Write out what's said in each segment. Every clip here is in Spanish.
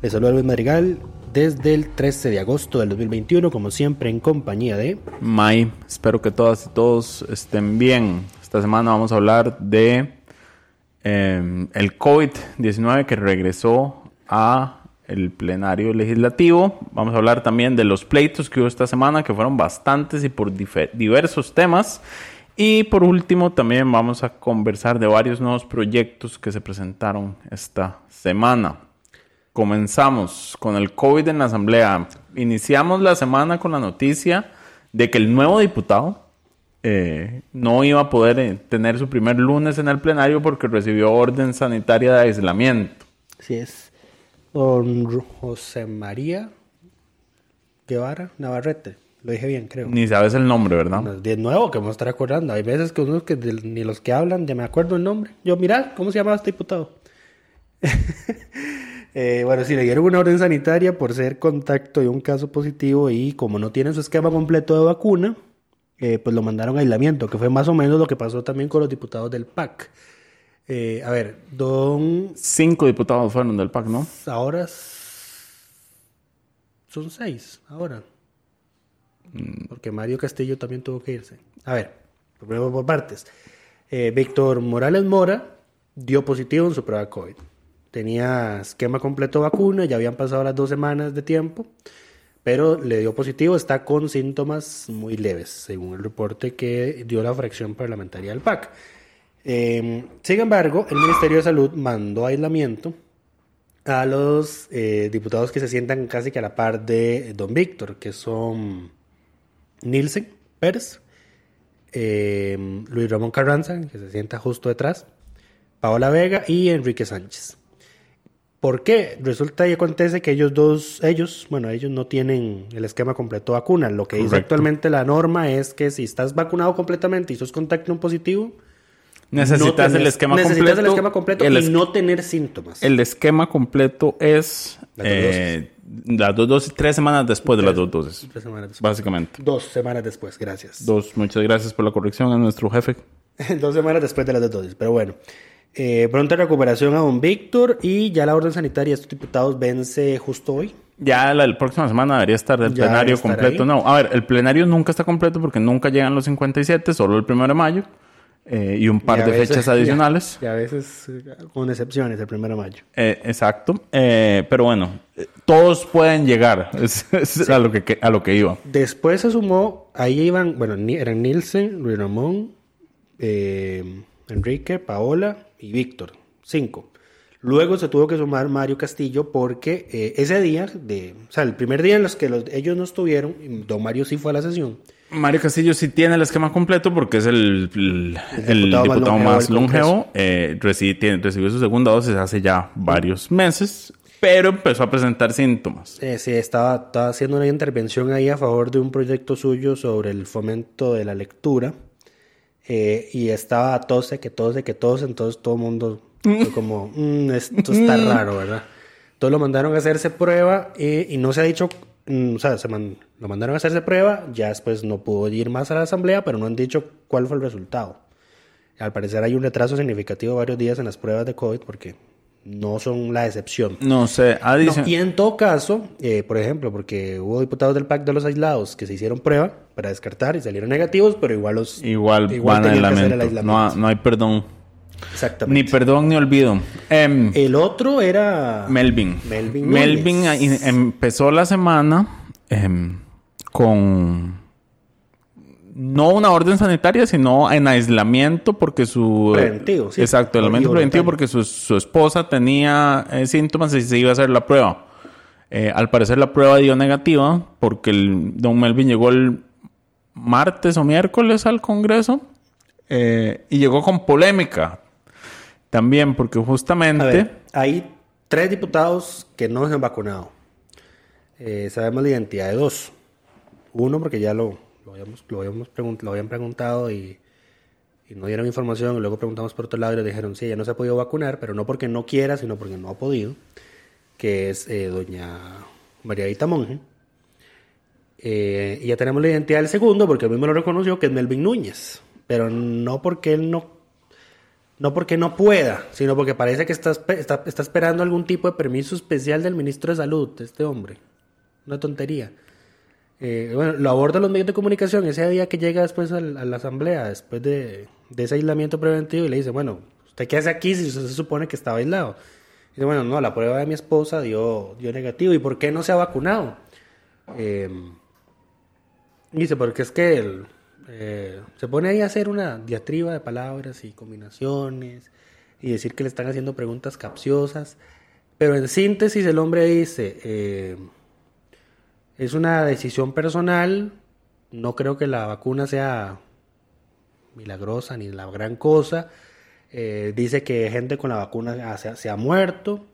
Les saluda Luis Madrigal desde el 13 de agosto del 2021, como siempre en compañía de... May, espero que todas y todos estén bien. Esta semana vamos a hablar de eh, el COVID-19 que regresó a el plenario legislativo. Vamos a hablar también de los pleitos que hubo esta semana, que fueron bastantes y por diversos temas. Y por último, también vamos a conversar de varios nuevos proyectos que se presentaron esta semana. Comenzamos con el COVID en la Asamblea. Iniciamos la semana con la noticia de que el nuevo diputado eh, no iba a poder eh, tener su primer lunes en el plenario porque recibió orden sanitaria de aislamiento. Así es don José María Guevara Navarrete. Lo dije bien, creo. Ni sabes el nombre, ¿verdad? de nuevo, que me estar acordando. Hay veces que uno que ni los que hablan, ya me acuerdo el nombre. Yo, mirad, ¿cómo se llamaba este diputado? eh, bueno, sí, le dieron una orden sanitaria por ser contacto de un caso positivo y como no tiene su esquema completo de vacuna, eh, pues lo mandaron a aislamiento, que fue más o menos lo que pasó también con los diputados del PAC. Eh, a ver, don... Cinco diputados fueron del PAC, ¿no? Ahora son seis, ahora. Mm. Porque Mario Castillo también tuvo que irse. A ver, primero por partes. Eh, Víctor Morales Mora dio positivo en su prueba COVID. Tenía esquema completo vacuna, ya habían pasado las dos semanas de tiempo, pero le dio positivo, está con síntomas muy leves, según el reporte que dio la fracción parlamentaria del PAC. Em, sin embargo, el Ministerio de Salud mandó aislamiento a los eh, diputados que se sientan casi que a la par de don Víctor, que son Nielsen Pérez, em, Luis Ramón Carranza, que se sienta justo detrás, Paola Vega y Enrique Sánchez. ¿Por qué? Resulta y acontece que ellos dos, ellos, bueno, ellos no tienen el esquema completo de vacuna. Lo que dice actualmente la norma es que si estás vacunado completamente y sos contacto positivo, Necesitas el esquema completo. el esquema completo y no tener síntomas. El esquema completo es eh, las dos dosis, tres semanas después de las dos dosis. Tres semanas después. Básicamente. Dos semanas después, gracias. Dos, muchas gracias por la corrección a nuestro jefe. dos semanas después de las dos dosis, pero bueno. Eh, pronta recuperación a don Víctor y ya la orden sanitaria de estos diputados vence justo hoy. Ya la, próxima semana debería estar el plenario completo. No, a ver, el plenario nunca está completo porque nunca llegan los 57, solo el primero de mayo. Eh, y un par de fechas adicionales. Y a veces eh, con excepciones, el primero de mayo. Eh, exacto. pero bueno, todos pueden llegar. Es, a, lo que, a lo que iba. Después se sumó, ahí iban, bueno, eran Nielsen, Luis Ramón, Enrique, Paola y Víctor. Cinco. Luego se tuvo que sumar Mario Castillo porque ese día, de, o sea, el primer día en los que ellos no estuvieron, don Mario sí fue a la sesión Mario Castillo sí tiene el esquema completo porque es el, diputado, más longevo. Eh, recibió su segunda dosis hace ya varios meses, pero empezó a presentar síntomas. Eh, sí, estaba, estaba, haciendo una intervención ahí a favor de un proyecto suyo sobre el fomento de la lectura. Eh, y estaba tose, que tose, que tose, entonces todo el mundo fue como, mm, esto está mm. raro, ¿verdad? Entonces lo mandaron a hacerse prueba y no se ha dicho Mm, o sea, se lo mandaron a hacerse prueba, ya después no pudo ir más a la asamblea, pero no han dicho cuál fue el resultado. Al parecer hay un retraso significativo varios días en las pruebas de COVID porque no son la excepción. No sé, y en todo caso, eh, por ejemplo, porque hubo diputados del PAC de los aislados que se hicieron prueba para descartar y salieron negativos, pero igual los igual, van a aislamiento. No, no hay perdón. Exactamente. Ni perdón ni olvido. Em, El otro era... Melvin. Melvin Melvin ahí empezó la semana em, con no una orden sanitaria, sino en aislamiento porque su... Preventivo, sí. Exacto, aislamiento preventivo porque su, su esposa tenía eh, síntomas y se iba a hacer la prueba. Eh, al parecer la prueba dio negativa porque el, don Melvin llegó el martes o miércoles al Congreso eh, y llegó con polémica también porque justamente... A ver, hay tres diputados que no se han vacunado. Sabemos la identidad de dos. Uno porque ya lo, habíamos, lo, habíamos lo habían preguntado y, y no dieron información. Y luego preguntamos por otro lado y le dijeron, sí, ella no se ha podido vacunar, pero no porque no quiera, sino porque no ha podido. Que es eh, doña Mariadita Monge. Eh, y ya tenemos la identidad del segundo porque él mismo lo reconoció, que es Melvin Núñez. Pero no porque él no no porque no pueda, sino porque parece que está, está, está esperando algún tipo de permiso especial del ministro de Salud, este hombre. Una tontería. Eh, bueno, lo aborda los medios de comunicación ese día que llega después a la asamblea, después de, ese aislamiento preventivo, y le dice, bueno, ¿usted qué hace aquí si usted se supone que estaba aislado? Y dice, bueno, no, la prueba de mi esposa dio, dio negativo. ¿Y por qué no se ha vacunado? Eh, dice, porque es que el, eh, se pone ahí a hacer una diatriba de palabras y combinaciones y decir que le están haciendo preguntas capciosas. Pero en síntesis el hombre dice, eh, es una decisión personal, no creo que la vacuna sea milagrosa ni la gran cosa. Eh, dice que gente con la vacuna se, se ha muerto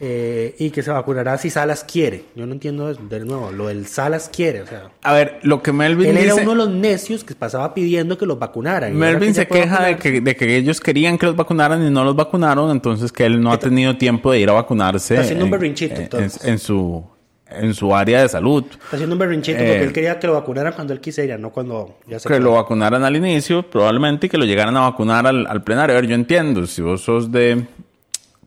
eh, y que se vacunará si Salas quiere. Yo no entiendo eso, de nuevo, lo del Salas quiere, o sea... A ver, lo que Melvin Él era uno de los necios que pasaba pidiendo que los vacunaran. Melvin que se queja de que, de que ellos querían que los vacunaran y no los vacunaron, entonces que él no ha tenido tiempo de ir a vacunarse Está haciendo un en- berrinchito, en, entonces. en su, en su área de salud. Está haciendo un berrinchito Eh, porque él quería que lo vacunaran cuando él quisiera, no cuando ya se Que lo vacunaran al inicio, probablemente, y que lo llegaran a vacunar al, al plenario. A ver, yo entiendo, si vos sos de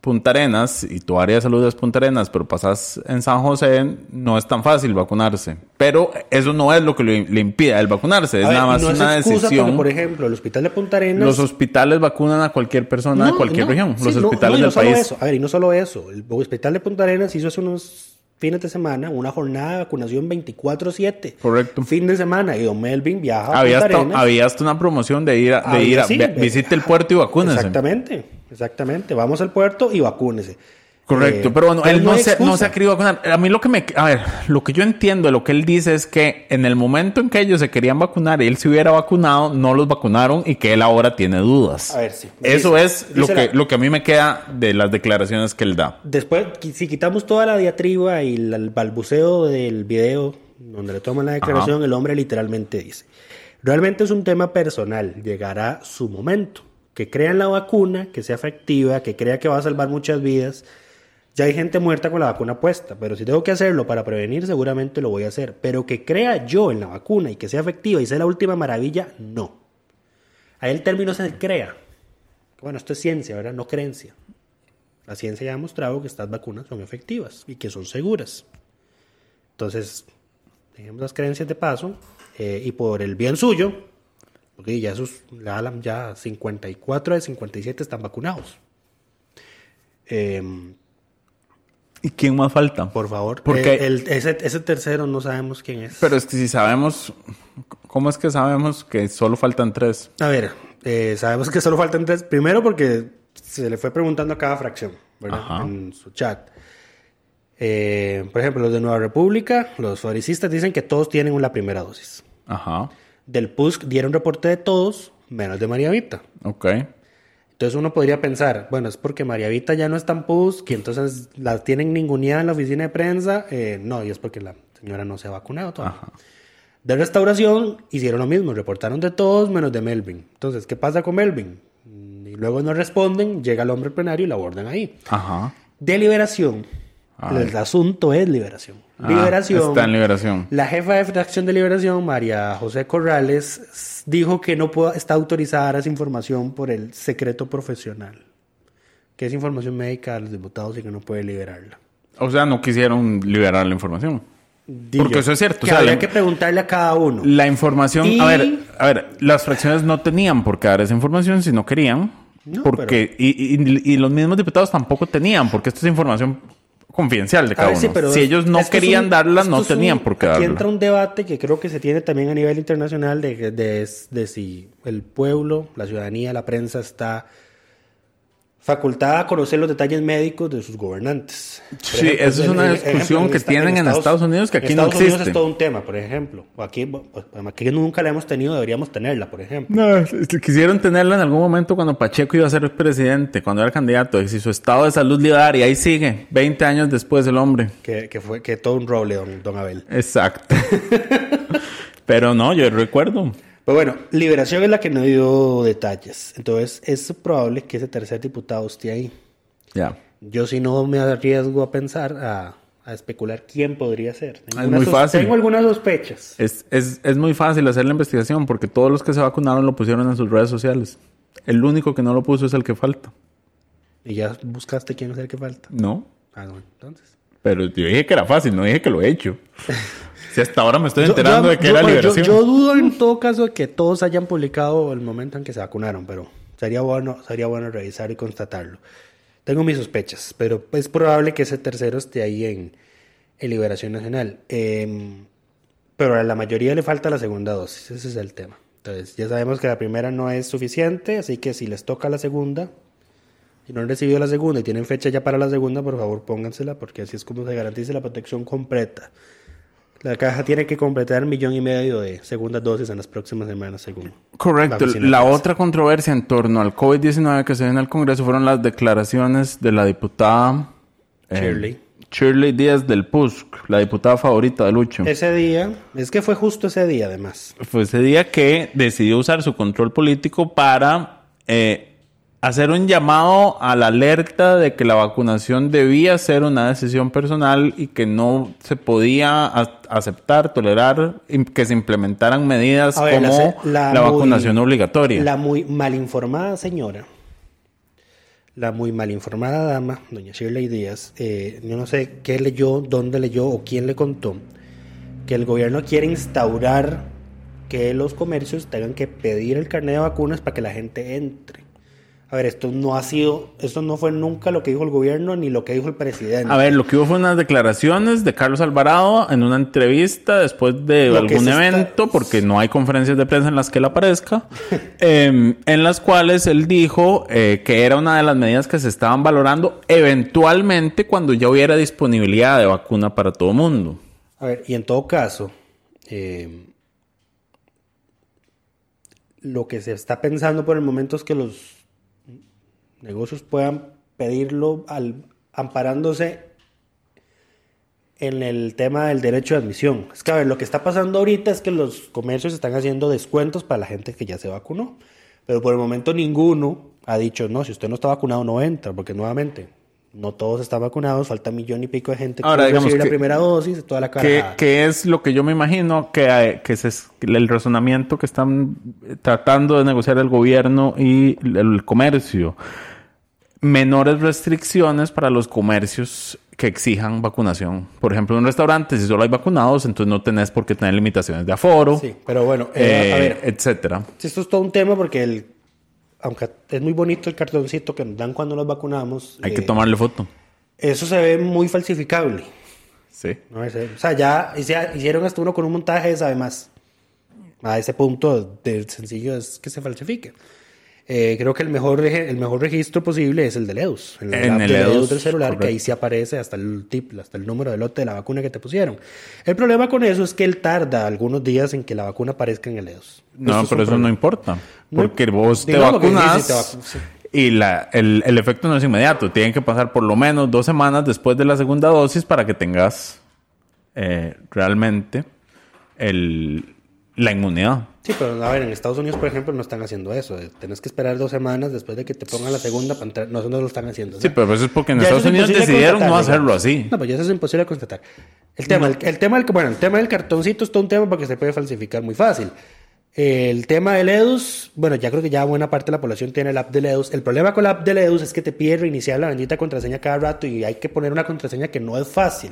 Punta Arenas y tu área de salud es Punta Arenas, pero pasas en San José, no es tan fácil vacunarse. Pero eso no es lo que le, le impide él vacunarse, es ver, nada más no una decisión. porque, por ejemplo, el hospital de Punta Arenas... Los hospitales vacunan a cualquier persona de cualquier no, región. sí, Los hospitales del país. eso. A ver, y no solo eso. El hospital de Punta Arenas hizo hace unos fines de semana una jornada de vacunación 24-7. Correcto. Fin de semana. Y don Melvin viaja a Había Punta hasta, había hasta una promoción de ir a, de ir a sí, visite el puerto y vacúnese. Exactamente, exactamente. Vamos al puerto y vacúnese. Correcto, Eh, pero bueno, él no, se, no se ha querido vacunar. A mí lo que me... A ver, lo que yo entiendo de lo que él dice es que en el momento en que ellos se querían vacunar y él se hubiera vacunado, no los vacunaron y que él ahora tiene dudas. A ver, sí. Eso Dice- es lo que, la- lo que a mí me queda de las declaraciones que él da. Después, si quitamos toda la diatriba y la- el balbuceo del video donde le toman la declaración, el hombre literalmente dice, realmente es un tema personal, llegará su momento, que crean la vacuna, que sea efectiva, que crea que va a salvar muchas vidas. Ya hay gente muerta con la vacuna puesta, pero si tengo que hacerlo para prevenir, seguramente lo voy a hacer. Pero que crea yo en la vacuna y que sea efectiva y sea la última maravilla, no. Ahí el término se crea. Bueno, esto es ciencia, ¿verdad? No creencia. La ciencia ya ha demostrado que estas vacunas son efectivas y que son seguras. Entonces, dejemos las creencias de paso eh, y por el bien suyo, porque ya, sus, ya, ya 54 de 57 están vacunados. Eh, ¿Y quién más falta? por favor, Porque- eh, el- ese, ese tercero no sabemos quién es. Pero es que si sabemos... ¿Cómo es que sabemos que solo faltan tres? A ver, eh, sabemos que solo faltan tres. Primero porque se le fue preguntando a cada fracción, ¿verdad? Ajá. En su chat. Eh, por ejemplo, los de Nueva República, los faricistas dicen que todos tienen la primera dosis. Ajá. Del PUSC dieron reporte de todos, menos de María Vita. Ok. Entonces uno podría pensar, bueno, es porque María Vita ya no está en PUSC y entonces la tienen ninguneada en la oficina de prensa. Eh, no, y es porque la señora no se ha vacunado todavía. Ajá. De restauración hicieron lo mismo, reportaron de todos menos de Melvin. Entonces, ¿qué pasa con Melvin? Mm, Y luego no responden, llega el hombre al plenario y la abordan ahí. Ajá. De liberación. Ay. El asunto es liberación. Ah, liberación. está en liberación. La jefa de fracción de liberación, María José Corrales, dijo que no puede, está autorizada a dar esa información por el secreto profesional. Que es información médica de los diputados y que no puede liberarla. O sea, no quisieron liberar la información. Digo, Porque eso es cierto, Que o sea, habría la- que preguntarle a cada uno. La información, Y- a ver, a ver, las fracciones no tenían por qué dar esa información si no querían, No, porque, y, y- y los mismos diputados tampoco tenían, porque esto es información confidencial de cada ver, sí, uno. pero si ellos no querían un- darla, no un- tenían por qué Aquí darla. entra un debate que creo que se tiene también a nivel internacional de, de, de- de si el pueblo, la ciudadanía, la prensa está facultada a conocer los detalles médicos de sus gobernantes. Por Sí, esa es una discusión que tienen en Estados Unidos que aquí en no Estados Unidos existe. es todo un tema, por ejemplo. Aquí, pues, aquí nunca la hemos tenido, deberíamos tenerla, por ejemplo. No, quisieron tenerla en algún momento cuando Pacheco iba a ser presidente, cuando era candidato, y si su estado de salud le iba a dar, y ahí sigue, 20 años después el hombre. Que, que fue que todo un roble, don, don Abel. Exacto. Pero no, yo recuerdo. Pues bueno, Liberación es la que no dio detalles. Entonces, es probable que ese tercer diputado esté ahí. Ya. Yo si no me arriesgo a pensar, a, a especular quién podría ser. Tengo Es muy fácil. Tengo algunas sospechas. Es, es, es muy fácil hacer la investigación porque todos los que se vacunaron lo pusieron en sus redes sociales. El único que no lo puso es el que falta. Y ya buscaste quién es el que falta. No. Ah, no, entonces. Pero yo dije que era fácil, no dije que lo he hecho. si hasta ahora me estoy enterando yo- de que yo- era liberación. Yo, dudo en todo caso de que todos hayan publicado el momento en que se vacunaron, pero sería bueno, sería bueno revisar y constatarlo. Tengo mis sospechas, pero es probable que ese tercero esté ahí en, en Liberación Nacional. Em, pero a la mayoría le falta la segunda dosis, ese es el tema. Entonces, ya sabemos que la primera no es suficiente, así que si les toca la segunda, si no han recibido la segunda y tienen fecha ya para la segunda, por favor póngansela, porque así es como se garantiza la protección completa. La caja tiene que completar un millón y medio de segundas dosis en las próximas semanas, según. Correcto. La otra controversia en torno al COVID-19 que se dio en el Congreso fueron las declaraciones de la diputada eh, Shirley. Shirley Díaz del PUSC, la diputada favorita de Lucho. Ese día, es que fue justo ese día, además. Fue ese día que decidió usar su control político para eh, hacer un llamado a la alerta de que la vacunación debía ser una decisión personal y que no se podía aceptar, tolerar que se implementaran medidas ver, como la, muy- vacunación obligatoria. La muy mal informada señora, la muy mal informada dama, doña Shirley Díaz, eh, yo no sé qué leyó, dónde leyó o quién le contó, que el gobierno quiere instaurar que los comercios tengan que pedir el carnet de vacunas para que la gente entre. A ver, esto no ha sido, esto no fue nunca lo que dijo el gobierno ni lo que dijo el presidente. A ver, lo que hubo fue unas declaraciones de Carlos Alvarado en una entrevista después de Lo algún está- evento, porque no hay conferencias de prensa en las que él aparezca, em, en las cuales él dijo eh, que era una de las medidas que se estaban valorando eventualmente cuando ya hubiera disponibilidad de vacuna para todo mundo. A ver, y en todo caso, eh, lo que se está pensando por el momento es que los negocios puedan pedirlo al, amparándose en el tema del derecho de admisión. Es que, a ver, lo que está pasando ahorita es que los comercios están haciendo descuentos para la gente que ya se vacunó. Pero por el momento ninguno ha dicho, no, si usted no está vacunado no entra, porque nuevamente no todos están vacunados, falta un millón y pico de gente que Ahora, digamos recibir la que- primera dosis, toda la ¿Qué, cara. qué es lo que yo me imagino que, eh, que se- el razonamiento que están eh, tratando de negociar el gobierno y el comercio? Menores restricciones para los comercios que exijan vacunación. Por ejemplo, en un restaurante, si solo hay vacunados, entonces no tenés por qué tener limitaciones de aforo, Sí, pero bueno, eh, eh, a ver, etcétera. Sí, Esto es todo un tema porque el, aunque es muy bonito el cartoncito que nos dan cuando nos vacunamos, Hay que eh, tomarle foto. eso se ve muy falsificable. Sí. ¿no? Ese- O sea, ya hicieron hasta uno con un montaje de sabe más. A ese punto de sencillo es que se falsifique. Eh, creo que el mejor, el mejor registro posible es el del EDUS. El, En app el del EDUS, del celular, que ahí correcto. sí aparece hasta el tip, hasta el número de lote de la vacuna que te pusieron. El problema con eso es que él tarda algunos días en que la vacuna aparezca en el EDUS. No, Esto pero eso no importa. No, Porque vos te vacunas te vacu- sí. y la, el, el efecto no es inmediato. Tienen que pasar por lo menos dos semanas después de la segunda dosis para que tengas eh, realmente el, la inmunidad. Sí, pero a ver, en Estados Unidos, por ejemplo, no están haciendo eso. Eh, Tenés que esperar dos semanas después de que te pongan la segunda para entrar. No, no lo están haciendo. Sí, pero eso es porque en Ya, Estados es Unidos decidieron no hacerlo así. No, pues ya eso es imposible constatar. El tema, el, el tema del, bueno, el tema del cartoncito es todo un tema porque se puede falsificar muy fácil. El tema del EDUS, bueno, ya creo que ya buena parte de la población tiene el app del EDUS. El problema con la app del EDUS es que te pide reiniciar la bendita contraseña cada rato y hay que poner una contraseña que no es fácil.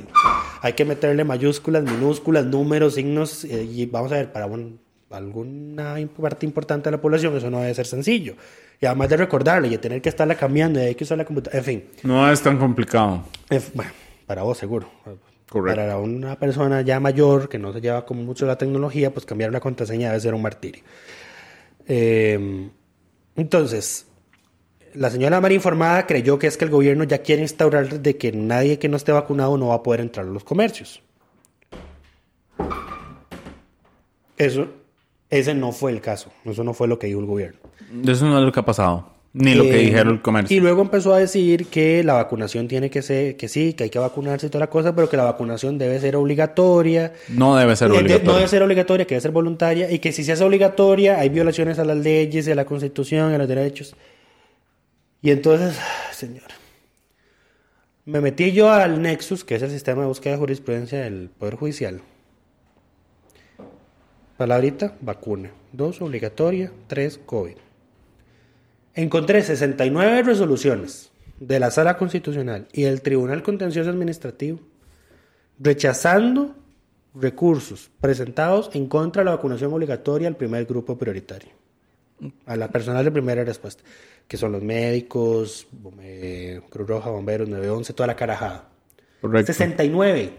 Hay que meterle mayúsculas, minúsculas, números, signos eh, y vamos a ver, para un, alguna parte importante de la población, eso no debe ser sencillo. Y además de recordarle y de tener que estarla cambiando y hay que usar la computadora, en fin. No es tan complicado. En- Bueno, para vos seguro. Correcto. Para una persona ya mayor que no se lleva como mucho la tecnología, pues cambiar una contraseña debe ser un martirio. Eh, entonces, la señora María informada creyó que es que el gobierno ya quiere instaurar de que nadie que no esté vacunado no va a poder entrar a los comercios. Eso, ese no fue el caso. Eso no fue lo que dijo el gobierno. Eso no es lo que ha pasado. Ni lo que Eh, dijeron el comercio. Y luego empezó a decir que la vacunación tiene que ser, que sí, que hay que vacunarse y toda la cosa, pero que la vacunación debe ser obligatoria. No debe ser Eh, de- no debe ser obligatoria, que debe ser voluntaria, y que si se hace obligatoria hay violaciones a las leyes, a la constitución, a los derechos. Y entonces, señor, me metí yo al Nexus, que es el sistema de búsqueda de jurisprudencia del Poder Judicial. Palabrita, vacuna. Dos, obligatoria. Tres, COVID. Encontré 69 resoluciones de la Sala Constitucional y del Tribunal Contencioso Administrativo rechazando recursos presentados en contra de la vacunación obligatoria al primer grupo prioritario, a la personal de primera respuesta, que son los médicos, eh, Cruz Roja, bomberos, 911, toda la carajada. Correcto. 69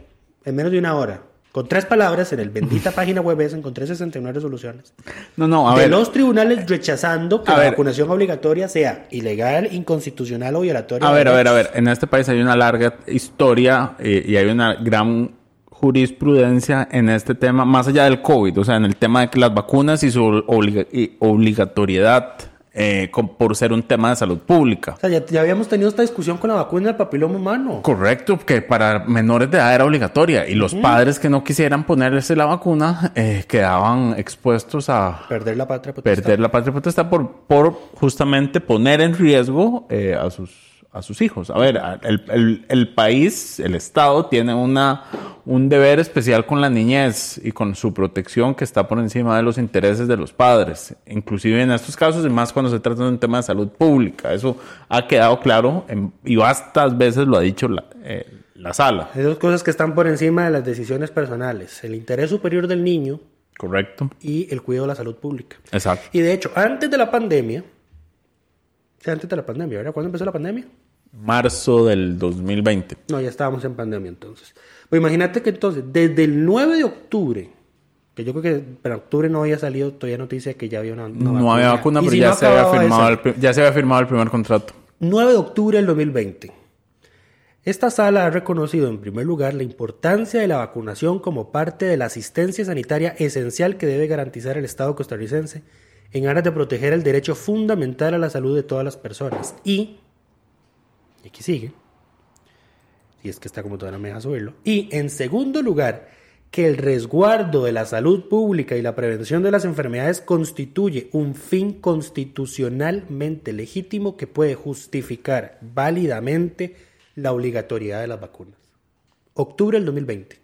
en menos de una hora. Con tres palabras en el bendita página web esa encontré 69 resoluciones No, no, a de ver. los tribunales rechazando que A la ver. vacunación obligatoria sea ilegal, inconstitucional o violatoria. A ver, a ver, a ver. En este país hay una larga historia eh, y hay una gran jurisprudencia en este tema, más allá del COVID, o sea, en el tema de que las vacunas y su obliga- y obligatoriedad eh, con- por ser un tema de salud pública. O sea, ya, ya habíamos tenido esta discusión con la vacuna del papiloma humano. Correcto, que para menores de edad era obligatoria y los padres que no quisieran ponerse la vacuna eh, quedaban expuestos a Perder la patria potestad. perder la patria potestad por, por justamente poner en riesgo eh, a, sus, a sus hijos. A ver, el, el- el país, el Estado, tiene una, un deber especial con la niñez y con su protección que está por encima de los intereses de los padres, inclusive en estos casos y más cuando se trata de un tema de salud pública. Eso ha quedado claro en- y bastantes veces lo ha dicho la, eh, la sala. Esas cosas que están por encima de las decisiones personales. El interés superior del niño Correcto. y el cuidado de la salud pública. Exacto. Y de hecho, antes de la pandemia, antes de la pandemia, ¿verdad? ¿Cuándo empezó la pandemia? Marzo del 2020. No, ya estábamos en pandemia entonces. Pues imagínate que entonces, desde el 9 de octubre, que yo creo que para octubre no había salido todavía noticia que ya había una, una No había vacuna, pero si ya, no se había de firmado el, ya se había firmado el primer contrato. 9 de octubre del 2020. Esta sala ha reconocido en primer lugar la importancia de la vacunación como parte de la asistencia sanitaria esencial que debe garantizar el Estado costarricense en aras de proteger el derecho fundamental a la salud de todas las personas. Y, y aquí sigue, y es que está como todavía no me deja subirlo, y en segundo lugar, que el resguardo de la salud pública y la prevención de las enfermedades constituye un fin constitucionalmente legítimo que puede justificar válidamente la obligatoriedad de las vacunas. Octubre del 2020.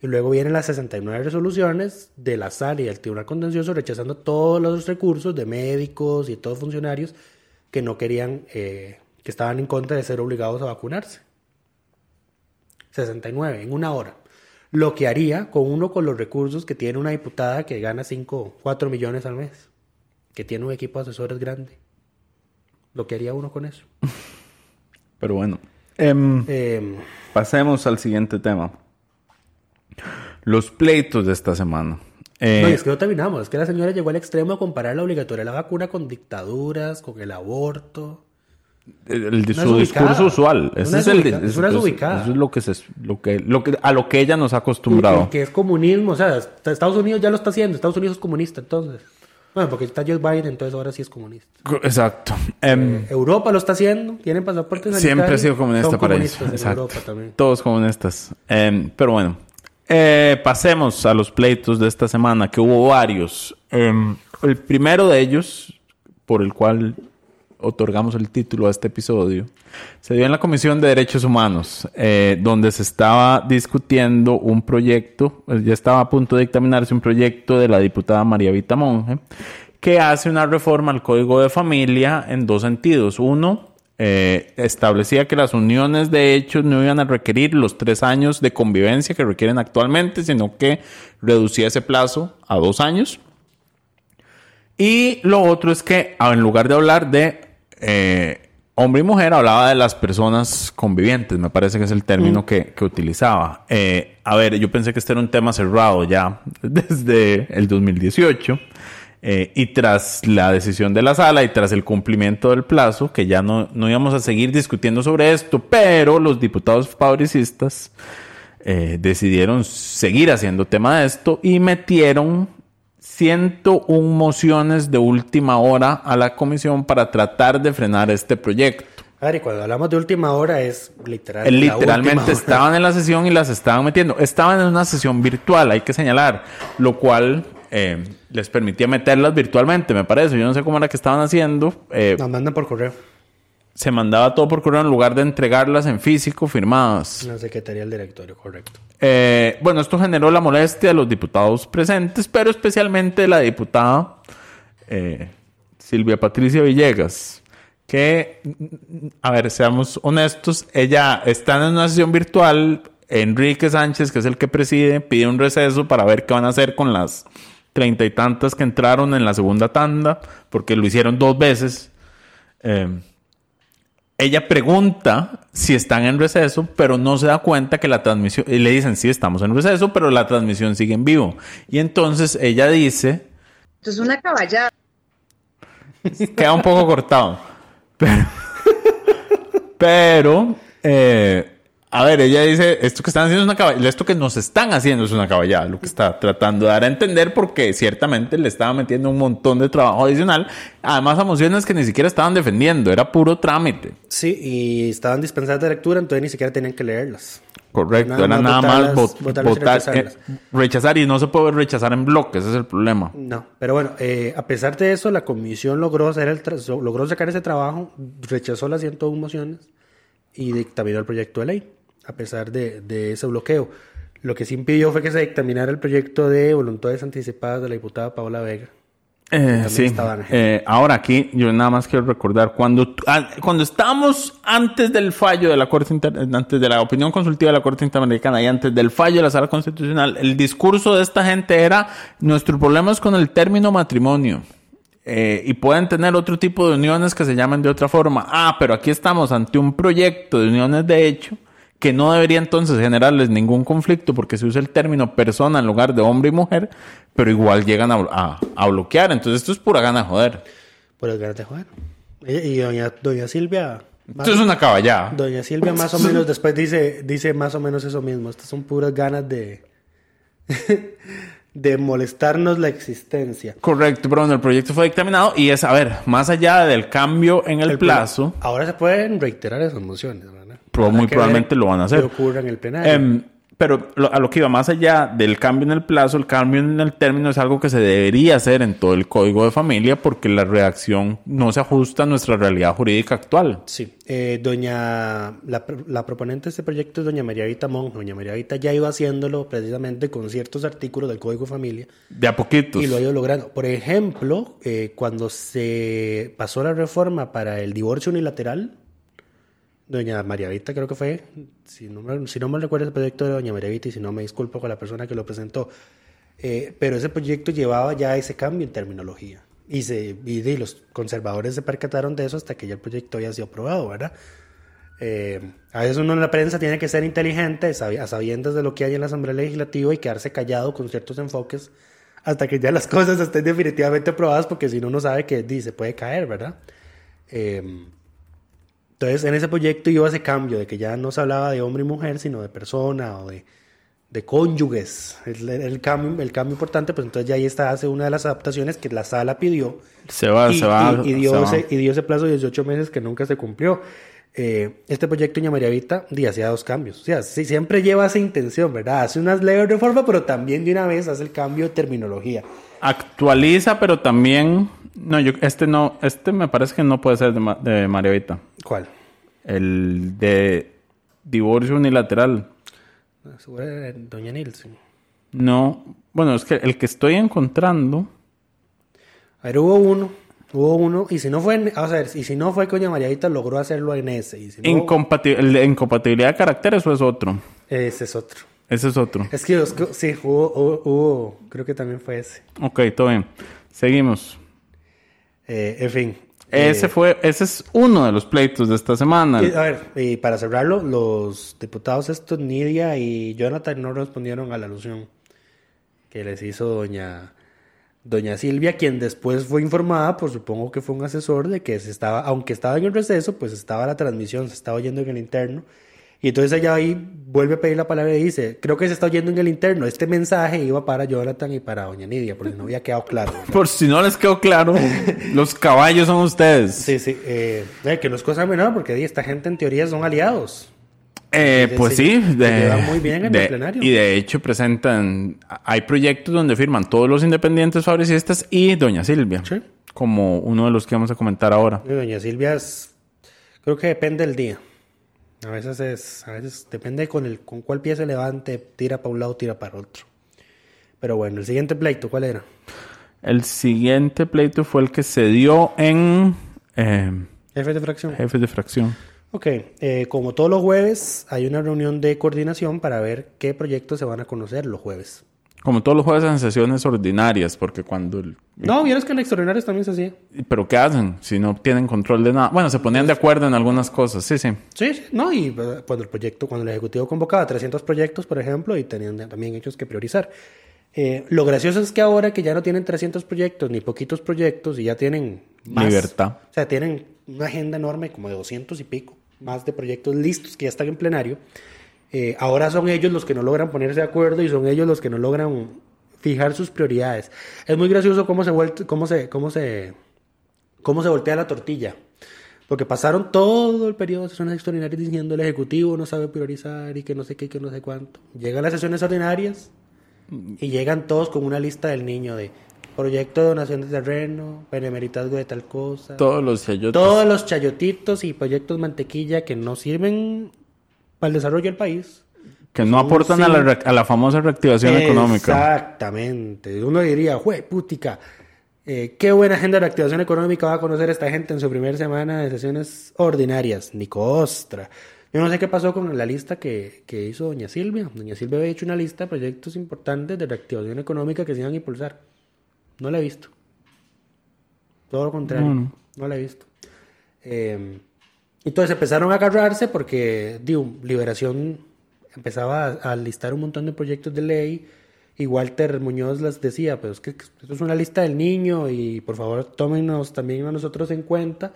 Y luego vienen las 69 resoluciones de la sala y del Tribunal Contencioso rechazando todos los recursos de médicos y todos funcionarios que no querían, eh, que estaban en contra de ser obligados a vacunarse. 69 en una hora. Lo que haría con uno con los recursos que tiene una diputada que gana 5, 4 millones al mes, que tiene un equipo de asesores grande. Lo que haría uno con eso. Pero bueno. Em, Eh, pasemos al siguiente tema. Los pleitos de esta semana. Eh, no, es que no terminamos. Es que la señora llegó al extremo de comparar la obligatoriedad de la vacuna con dictaduras, con el aborto. el, el- su discurso usual. Una es, el, desubica- es una eso- desubicada. eso es lo que, se, lo que, lo que, a lo que ella nos ha acostumbrado. que es comunismo. O sea, est- Estados Unidos ya lo está haciendo. Estados Unidos es comunista, entonces. Bueno, porque está Joe Biden, entonces ahora sí es comunista. Exacto. Em, Europa lo está haciendo. Tienen pasaportes Siempre ha sido comunista para en Exacto. Europa también. Todos comunistas. Em, pero bueno. Eh, pasemos a los pleitos de esta semana, que hubo varios. Em, el primero de ellos, por el cual otorgamos el título a este episodio, se dio en la Comisión de Derechos Humanos, eh, donde se estaba discutiendo un proyecto, pues, ya estaba a punto de dictaminarse un proyecto de la diputada María Vita Monge, que hace una reforma al Código de Familia en dos sentidos. Uno, eh, establecía que las uniones de hechos no iban a requerir los tres años de convivencia que requieren actualmente, sino que reducía ese plazo a dos años. Y lo otro es que ah, en lugar de hablar de eh, hombre y mujer, hablaba de las personas convivientes, me parece que es el término que, que utilizaba. Eh, a ver, yo pensé que este era un tema cerrado ya desde el 2018. Eh, y tras la decisión de la sala y tras el cumplimiento del plazo, que ya no, no íbamos a seguir discutiendo sobre esto, pero los diputados fabricistas eh, decidieron seguir haciendo tema de esto y metieron 101 mociones de última hora a la comisión para tratar de frenar este proyecto. A ver, y cuando hablamos de última hora es literal. Eh, Literalmente hora. estaban en la sesión y las estaban metiendo. Estaban en una sesión virtual, hay que señalar, lo cual eh, les permitía meterlas virtualmente, me parece. Yo no sé cómo era que estaban haciendo. Eh, Nos mandan por correo. Se mandaba todo por correo en lugar de entregarlas en físico firmadas. La Secretaría del Directorio, correcto. Eh, bueno, esto generó la molestia de los diputados presentes, pero especialmente de la diputada eh, Silvia Patricia Villegas, que, a ver, seamos honestos, ella está en una sesión virtual, Enrique Sánchez, que es el que preside, pide un receso para ver qué van a hacer con las treinta y tantas que entraron en la segunda tanda, porque lo hicieron dos veces. Eh, ella pregunta si están en receso, pero no se da cuenta que la transmisión, y le dicen, sí, estamos en receso, pero la transmisión sigue en vivo. Y entonces ella dice, Esto es una caballada. queda un poco cortado, pero, pero eh, a ver, ella dice, esto que están haciendo es una caballada, esto que nos están haciendo es una caballada, lo que está tratando de dar a entender, porque ciertamente le estaba metiendo un montón de trabajo adicional, además a mociones que ni siquiera estaban defendiendo, era puro trámite. Sí, y estaban dispensadas de lectura, entonces ni siquiera tenían que leerlas. Correcto, Nada era nada más votarlas- vot- votarlas y votar, rechazarlas. eh, rechazar y no se puede rechazar en bloques, ese es el problema. No, pero bueno, eh, a pesar de eso, la comisión logró, hacer el logró sacar ese trabajo, rechazó las 101 mociones y dictaminó el proyecto de ley, a pesar de, de ese bloqueo. Lo que sí impidió fue que se dictaminara el proyecto de voluntades anticipadas de la diputada Paola Vega. Eh, sí. Eh, ahora aquí yo nada más quiero recordar cuando ah, cuando estábamos antes del fallo de la Corte Inter- antes de la opinión consultiva de la Corte Interamericana y antes del fallo de la Sala Constitucional, el discurso de esta gente era nuestro problema es con el término matrimonio. Eh, y pueden tener otro tipo de uniones que se llaman de otra forma. Ah, pero aquí estamos ante un proyecto de uniones de hecho que no debería entonces generarles ningún conflicto porque se usa el término persona en lugar de hombre y mujer, pero igual llegan a, a- a bloquear. Entonces esto es pura gana de joder. Por el ganas de jugar. Y, y doña, doña Silvia. Esto es una caballada. Doña Silvia más o menos después dice, dice más o menos eso mismo. Estas son puras ganas de, de molestarnos la existencia. Correcto, pero bueno, el proyecto fue dictaminado y es, a ver, más allá del cambio en el, El plazo, Ahora se pueden reiterar esas mociones, ¿verdad? Muy probablemente lo van a hacer. ocurra en el plenario. Em, pero lo- a lo que iba más allá del cambio en el plazo, el cambio en el término es algo que se debería hacer en todo el código de familia porque la redacción no se ajusta a nuestra realidad jurídica actual. Sí, eh, doña, la, la proponente de este proyecto es doña María Vita Monge. Doña María Vita ya iba haciéndolo precisamente con ciertos artículos del Código de Familia De a poquitos. y lo ha ido logrando. Por ejemplo, eh, cuando se pasó la reforma para el divorcio unilateral, doña María Vita creo que fue, si no, me, si recuerdo el proyecto de doña María Vita y si no me disculpo con la persona que lo presentó, eh, pero ese proyecto llevaba ya ese cambio en terminología. Y, se, y, los conservadores se percataron de eso hasta que ya el proyecto había sido aprobado, ¿verdad? Eh, a veces uno en la prensa tiene que ser inteligente, sabi- a sabiendas de lo que hay en la Asamblea Legislativa y quedarse callado con ciertos enfoques hasta que ya las cosas estén definitivamente aprobadas, porque si no, uno sabe que di, se puede caer, ¿verdad? Eh, entonces, en ese proyecto iba ese cambio de que ya no se hablaba de hombre y mujer, sino de persona o de, de cónyuges. El, el cambio, el cambio importante, pues entonces ya ahí está, hace una de las adaptaciones que la sala pidió Se va, y, se va. y- y dio se va. ese, y dio ese plazo de 18 meses que nunca se cumplió. Eh, este proyecto, Doña María Vita, hacía dos cambios. O sea, sí, siempre lleva esa intención, ¿verdad? Hace unas leves reformas, pero también de una vez hace el cambio de terminología. Actualiza, pero también. No, yo, este no, este me parece que no puede ser de, de María Vita. ¿Cuál? El de divorcio unilateral. Doña Nielsen. No, bueno, es que el que estoy encontrando. A ver, hubo uno. Hubo uno, y si no fue, en- vamos a ver, y si no fue que Doña Mariadita logró hacerlo en ese, y si no, Incompati- el de incompatibilidad de caracteres o es otro. ese es otro. Ese es otro. Es que sí, hubo, hubo, hubo- creo que también fue ese. Ok, todo bien. Seguimos. Eh, en fin. Ese eh, fue, ese es uno de los pleitos de esta semana. y, a ver, y para cerrarlo, los diputados estos, Nidia y Jonathan, no respondieron a la alusión que les hizo doña, doña Silvia, quien después fue informada, por supongo que fue un asesor, de que se estaba, aunque estaba en el receso, pues estaba la transmisión, se estaba oyendo en el interno. Y entonces ella ahí vuelve a pedir la palabra y dice, creo que se está oyendo en el interno. Este mensaje iba para Jonathan y para doña Nidia, porque no había quedado claro. Por si no les quedó claro, los caballos son ustedes. Sí, sí, eh, eh, que no es cosa menor, porque esta gente en teoría son aliados. Eh, pues sí, sí, se de- muy bien en de- el plenario. Y de hecho presentan, hay proyectos donde firman todos los independientes fabricistas y Doña Silvia, Sí. como uno de los que vamos a comentar ahora. Doña Silvia es, creo que depende del día. A veces es, a veces depende con el, con cuál pie se levante, tira para un lado, tira para otro. Pero bueno, el siguiente pleito, ¿cuál era? El siguiente pleito fue el que se dio en eh, Jefe de fracción. jefes de fracción. Ok, eh, como todos los jueves, hay una reunión de coordinación para ver qué proyectos se van a conocer los jueves. Como todos los jueves en sesiones ordinarias, porque cuando... el- No, vieras que en extraordinarios también se hacía. ¿Pero qué hacen si no tienen control de nada? Bueno, se ponían de acuerdo en algunas cosas, sí, sí. Sí, sí, no, y eh, cuando el proyecto, cuando el Ejecutivo convocaba 300 proyectos, por ejemplo, y tenían también ellos que priorizar. Eh, lo gracioso es que ahora que ya no tienen 300 proyectos ni poquitos proyectos y ya tienen más, Libertad. O sea, tienen una agenda enorme como de 200 y pico más de proyectos listos que ya están en plenario. Eh, ahora son ellos los que no logran ponerse de acuerdo y son ellos los que no logran fijar sus prioridades. Es muy gracioso cómo se cómo se cómo se cómo se voltea la tortilla. Porque pasaron todo el periodo de sesiones extraordinarias diciendo el Ejecutivo no sabe priorizar y que no sé qué, y que no sé cuánto. Llegan las sesiones ordinarias y llegan todos con una lista del niño de proyecto de donación de terreno, benemeritazgo de tal cosa. Todos los chayotes. Todos los chayotitos y proyectos mantequilla que no sirven para el desarrollo del país. Que no aportan a la, a la famosa reactivación económica. Exactamente. Uno diría, jue, putica, eh, qué buena agenda de reactivación económica va a conocer esta gente en su primera semana de sesiones ordinarias. Ni costra. Yo no sé qué pasó con la lista que, que hizo Doña Silvia. Doña Silvia había hecho una lista de proyectos importantes de reactivación económica que se iban a impulsar. No la he visto. Todo lo contrario. No, No, no. la he visto. Eh, entonces empezaron a agarrarse porque digo, Liberación empezaba a, listar un montón de proyectos de ley y Walter Muñoz les decía, pues es que esto es una lista del niño y por favor tómenos también a nosotros en cuenta.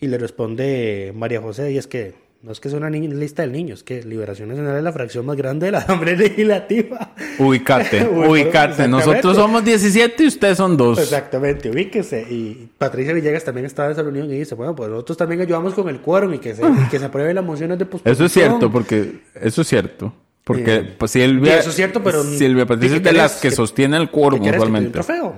Y le responde María José, y es que no es que sea una lista del niño, es que Liberación Nacional es la fracción más grande de la Asamblea Legislativa. Ubicate, Bueno, ubicate. Nosotros somos 17 y ustedes son dos. Exactamente, ubíquese. Y Patricia Villegas también estaba en esa reunión y dice, bueno, pues nosotros también ayudamos con el quórum y que se, y que se aprueben las mociones de posposición. Eso es cierto, porque eso es cierto. Porque Eh, pues, Silvia, eso es cierto, pero- Silvia Patricia ¿y es de las que ¿Que- sostiene el ¿Qué quórum quieres? ¿Que un usualmente. trofeo?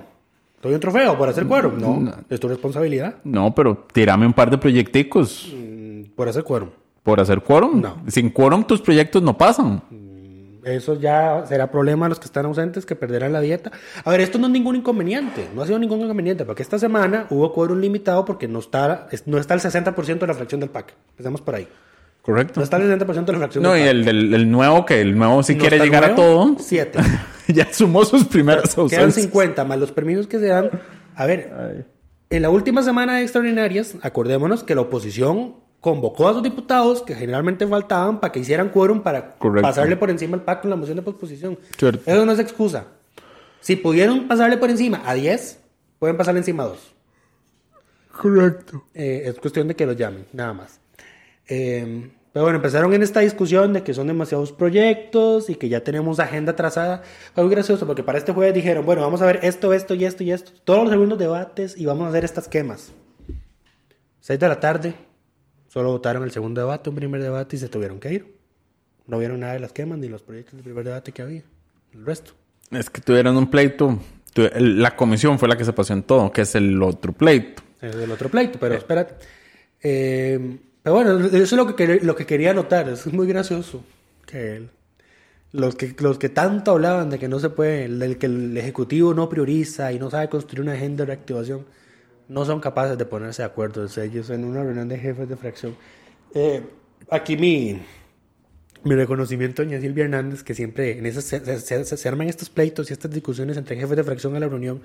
¿Te doy un trofeo por hacer quórum? No, es tu responsabilidad No, pero tirame un par de proyecticos mm, por hacer quórum. Por hacer quórum. No. Sin quórum tus proyectos no pasan. Eso ya será problema de los que están ausentes que perderán la dieta. A ver, esto no es ningún inconveniente, no ha sido ningún inconveniente, porque esta semana hubo quórum limitado porque no está, es- no está el 60% de la fracción del PAC. Empezamos por ahí. Correcto. No está el 60% de la fracción No, del y PAC. el, del- el nuevo, que el nuevo si No quiere el llegar a todo, Siete. ya sumó sus primeras Quedan ausencias. 50 más los permisos que se dan. A ver, en la última semana de extraordinarias, acordémonos que la oposición convocó a sus diputados, que generalmente faltaban, para que hicieran quórum para Correcto. pasarle por encima al PAC con la moción de posposición. Cierto. Eso no es excusa. Si pudieron pasarle por encima a 10, pueden pasarle encima a 2. Correcto. Eh, es cuestión de que los llamen, nada más. Eh, pero bueno, empezaron en esta discusión de que son demasiados proyectos y que ya tenemos agenda trazada. Fue muy gracioso porque para este jueves dijeron, bueno, vamos a ver esto, esto y esto y esto. Todos los segundos debates y vamos a hacer estas quemas. 6 de la tarde, solo votaron el segundo debate, un primer debate y se tuvieron que ir. No vieron nada de las quemas ni los proyectos del primer debate que había. El resto. Es que tuvieron un pleito. el- La comisión fue la que se pasó en todo, que es el otro pleito. Es del otro pleito, pero espérate. Eh, pero bueno, eso es lo que, lo que quería notar. Es muy gracioso que el- los que los que tanto hablaban de que no se puede, del que el ejecutivo no prioriza y no sabe construir una agenda de reactivación. No son capaces de ponerse de acuerdo entre ellos en una reunión de jefes de fracción. Eh, aquí mi, mi reconocimiento a doña Silvia Hernández, que siempre en esas, se, arman estos pleitos y estas discusiones entre jefes de fracción en la reunión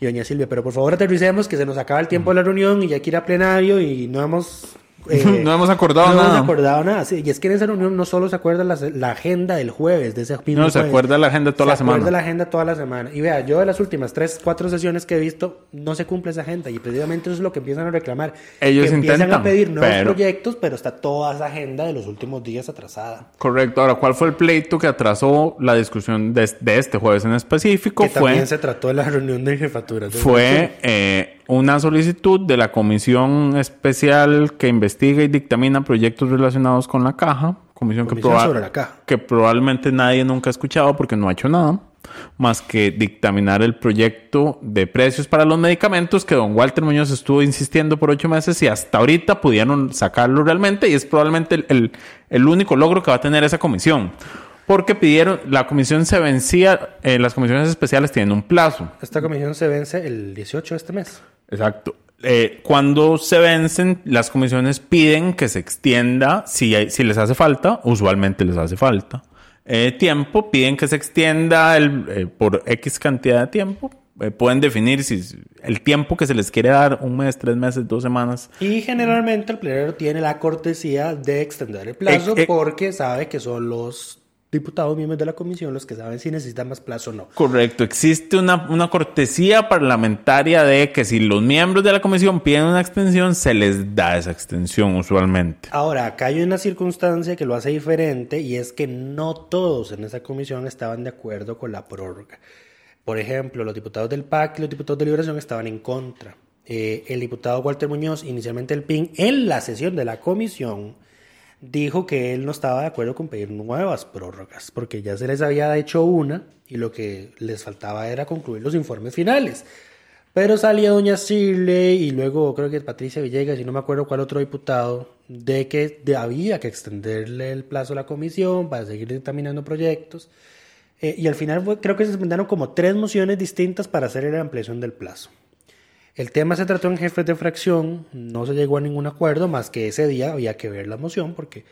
y doña Silvia, pero por favor aterricemos que se nos acaba el tiempo de la reunión y ya hay que ir a plenario y no hemos... eh, No hemos acordado no nada. hemos acordado nada, sí, y es que en esa reunión no solo se acuerda la, la agenda del jueves, de ese mismo No, se jueves, acuerda la agenda toda se la semana. acuerda la agenda toda la semana. Y vea, yo de las últimas tres, cuatro sesiones que he visto, no se cumple esa agenda. Y precisamente eso es lo que empiezan a reclamar. Ellos que empiezan intentan, a pedir nuevos pero- proyectos, pero está toda esa agenda de los últimos días atrasada. Correcto. Ahora, ¿cuál fue el pleito que atrasó la discusión de, de este jueves en específico? Que fue también se trató de la reunión de jefatura. fue eh, una solicitud de la comisión especial que investiga y dictamina proyectos relacionados con la caja. Comisión, que, Comisión sobre la caja. que probablemente nadie nunca ha escuchado porque no ha hecho nada más que dictaminar el proyecto de precios para los medicamentos que don Walter Muñoz estuvo insistiendo por ocho meses y hasta ahorita pudieron sacarlo realmente y es probablemente el, el- el único logro que va a tener esa comisión. Porque pidieron, la comisión se vencía, eh, las comisiones especiales tienen un plazo. Esta comisión se vence el 18 de este mes. Exacto. Eh, cuando se vencen, las comisiones piden que se extienda, si, hay- si les hace falta, usualmente les hace falta, eh, tiempo, piden que se extienda el, eh, por X cantidad de tiempo. Eh, pueden definir si el tiempo que se les quiere dar, un mes, tres meses, dos semanas. Y generalmente el plenero tiene la cortesía de extender el plazo Eh, porque sabe que son los diputados miembros de la comisión los que saben si necesitan más plazo o no. Correcto, existe una, una cortesía parlamentaria de que si los miembros de la comisión piden una extensión, se les da esa extensión usualmente. Ahora, acá hay una circunstancia que lo hace diferente y es que no todos en esa comisión estaban de acuerdo con la prórroga. Por ejemplo, los diputados del PAC y los diputados de Liberación estaban en contra. Eh, el diputado Walter Muñoz, inicialmente el PIN, en la sesión de la comisión, dijo que él no estaba de acuerdo con pedir nuevas prórrogas, porque ya se les había hecho una y lo que les faltaba era concluir los informes finales. Pero salía doña Shirley y luego creo que Patricia Villegas y no me acuerdo cuál otro diputado de que había que extenderle el plazo a la comisión para seguir dictaminando proyectos. Eh, y al final creo que se presentaron como tres mociones distintas para hacer la ampliación del plazo. El tema se trató en jefes de fracción, no se llegó a ningún acuerdo, más que ese día había que ver la moción, porque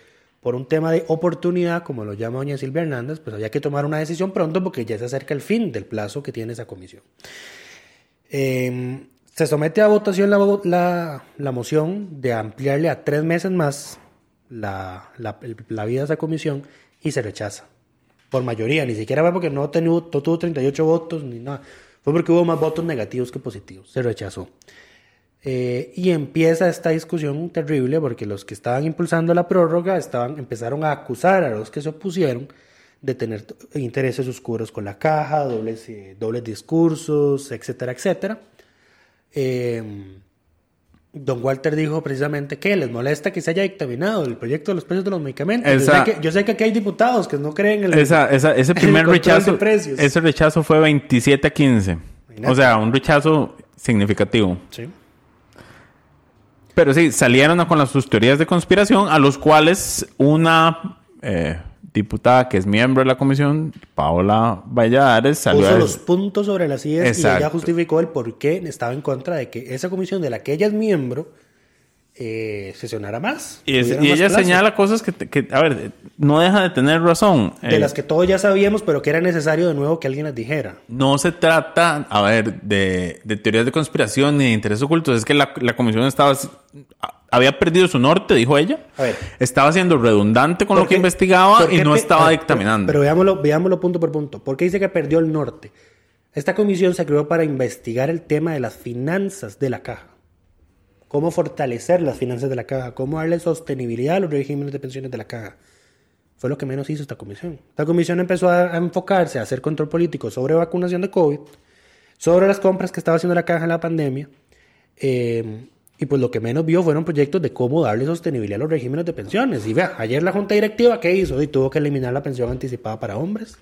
por un tema de oportunidad, como lo llama doña Silvia Hernández, pues había que tomar una decisión pronto porque ya se acerca el fin del plazo que tiene esa comisión. Eh, se somete a votación la, la- moción de ampliarle a tres meses más la vida de esa comisión y se rechaza. Por mayoría, ni siquiera fue porque no, tenu- no tuvo 38 votos ni nada. Fue porque hubo más votos negativos que positivos. Se rechazó. Eh, y empieza esta discusión terrible porque los que estaban impulsando la prórroga estaban, empezaron a acusar a los que se opusieron de tener intereses oscuros con la caja, dobles, eh, dobles discursos, etcétera, etcétera. Eh, don Walter dijo precisamente que les molesta que se haya dictaminado el proyecto de los precios de los medicamentos. Yo Esa- sé, que, yo sé que aquí hay diputados que no creen en el, Esa, esa- ese el primer de rechazo, precios. ese rechazo fue 27 a 15. Imagínate. O sea, un rechazo significativo. Sí. Pero sí, salieron con las, sus teorías de conspiración, a los cuales una eh, diputada que es miembro de la comisión, Paola Valladares, salió puso a los puntos sobre las y Exacto. ella justificó el por qué estaba en contra de que esa comisión de la que ella es miembro eh, sesionara más. Y, es- ella plazo. señala cosas que, a ver, no deja de tener razón. De Eh, las que todos ya sabíamos, pero que era necesario de nuevo que alguien las dijera. No se trata, a ver, de, de teorías de conspiración ni de intereses ocultos. Es que la, la comisión estaba... Había perdido su norte, dijo ella. A ver. Estaba siendo redundante con lo que investigaba y no estaba dictaminando. Pero, pero veámoslo, veámoslo punto por punto. ¿Por qué dice que perdió el norte? Esta comisión se creó para investigar el tema de las finanzas de la caja. Cómo fortalecer las finanzas de la caja. Cómo darle sostenibilidad a los regímenes de pensiones de la caja. Fue lo que menos hizo esta comisión. Esta comisión empezó a, enfocarse a hacer control político sobre vacunación de COVID, sobre las compras que estaba haciendo la caja en la pandemia. eh, y pues lo que menos vio fueron proyectos de cómo darle sostenibilidad a los regímenes de pensiones. Y vea, ayer la Junta Directiva, ¿qué hizo? Y tuvo que eliminar la pensión anticipada para hombres.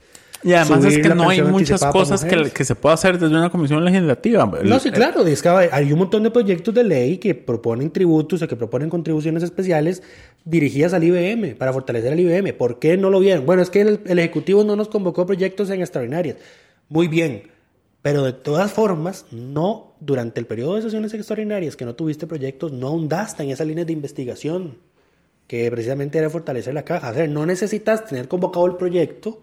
Y además es que no hay muchas cosas que, que se pueda hacer desde una comisión legislativa. No, sí, claro. Hay un montón de proyectos de ley que proponen tributos o que proponen contribuciones especiales dirigidas al IBM, para fortalecer al IBM. ¿Por qué no lo vieron? Bueno, es que el, el Ejecutivo no nos convocó proyectos en extraordinarias. Muy bien. Pero de todas formas, no durante el periodo de sesiones extraordinarias que no tuviste proyectos, no ahondaste en esas líneas de investigación que precisamente era fortalecer la caja. O sea, no necesitas tener convocado el proyecto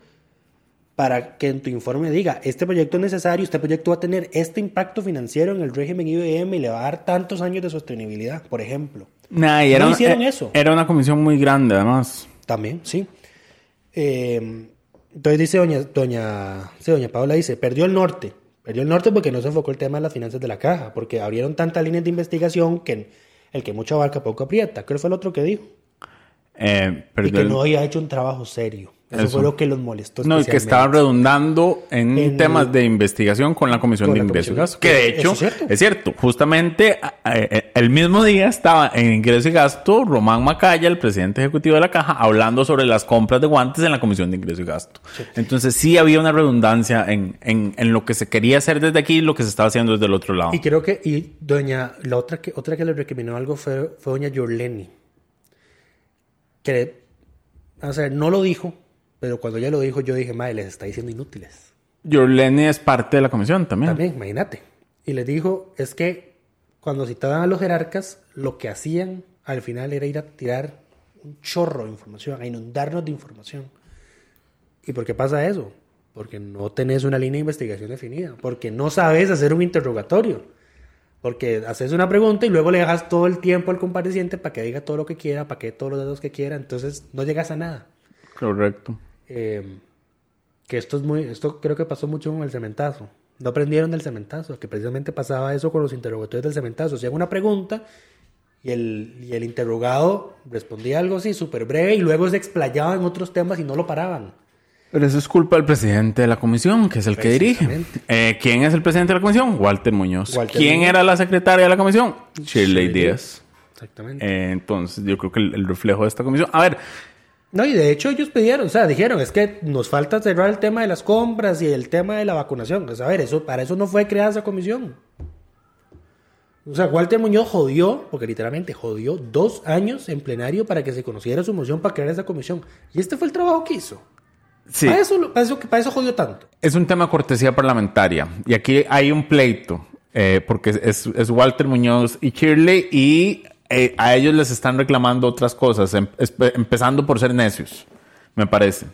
para que en tu informe diga, este proyecto es necesario, este proyecto va a tener este impacto financiero en el régimen IBM y le va a dar tantos años de sostenibilidad, por ejemplo. Nah, y No era, hicieron eh, eso. Era una comisión muy grande, además. También, sí. Eh, entonces dice doña, doña, sí, doña Paula, dice, perdió el norte. Perdió el norte porque no se enfocó el tema de las finanzas de la caja, porque abrieron tantas líneas de investigación que el que mucho abarca poco aprieta. Creo que fue el otro que dijo. Eh, Y que el- no había hecho un trabajo serio. Eso, Eso. fue lo que los molestó. No, y que estaba especialmente. redundando en, En- temas de investigación con la Comisión Con de la Ingreso y. Gasto. Que de hecho, es cierto. es cierto, justamente a- a- eh, el mismo día estaba en Ingreso y Gasto Román Macaya, el presidente ejecutivo de la Caja, hablando sobre las compras de guantes en la Comisión de Ingreso y Gasto. Entonces sí había una redundancia en, en, en lo que se quería hacer desde aquí y lo que se estaba haciendo desde el otro lado. Y creo que, y doña, la otra que, otra que le recriminó algo fue, fue doña Yorleni. Que, o sea, no lo dijo, pero cuando ella lo dijo, yo dije, madre, les está diciendo inútiles. Jorleni es parte de la comisión también. También, imagínate. Y les dijo, es que cuando citaban a los jerarcas, lo que hacían al final era ir a tirar un chorro de información, a inundarnos de información. ¿Y por qué pasa eso? Porque no tenés una línea de investigación definida, porque no sabes hacer un interrogatorio, porque haces una pregunta y luego le dejas todo el tiempo al compareciente para que diga todo lo que quiera, para que dé todos los datos que quiera, entonces no llegas a nada. Correcto. Eh, que esto es muy, esto creo que pasó mucho con el cementazo. No aprendieron del cementazo, que precisamente pasaba eso con los interrogatorios del cementazo. Hacían una pregunta y el, y el interrogado respondía algo así súper breve y luego se explayaba en otros temas y no lo paraban. Pero eso es culpa del presidente de la comisión, que es el que dirige. Eh, ¿Quién es el presidente de la comisión? Walter Muñoz. Walter ¿Quién Muñoz. era la secretaria de la comisión? Shirley Shirley Díaz. Exactamente. Eh, entonces, yo creo que el, el reflejo de esta comisión. A ver, No, y de hecho ellos pidieron, o sea, dijeron, es que nos falta cerrar el tema de las compras y el tema de la vacunación. Pues, a ver, eso, para eso no fue creada esa comisión. O sea, Walter Muñoz jodió, porque literalmente jodió dos años en plenario para que se conociera su moción para crear esa comisión. Y este fue el trabajo que hizo. sí, Para, eso, para, eso, para eso jodió tanto. es un tema de cortesía parlamentaria. Y aquí hay un pleito, eh, porque es, es Walter Muñoz y Shirley, y eh, a ellos les están reclamando otras cosas, em- empezando por ser necios, me parece.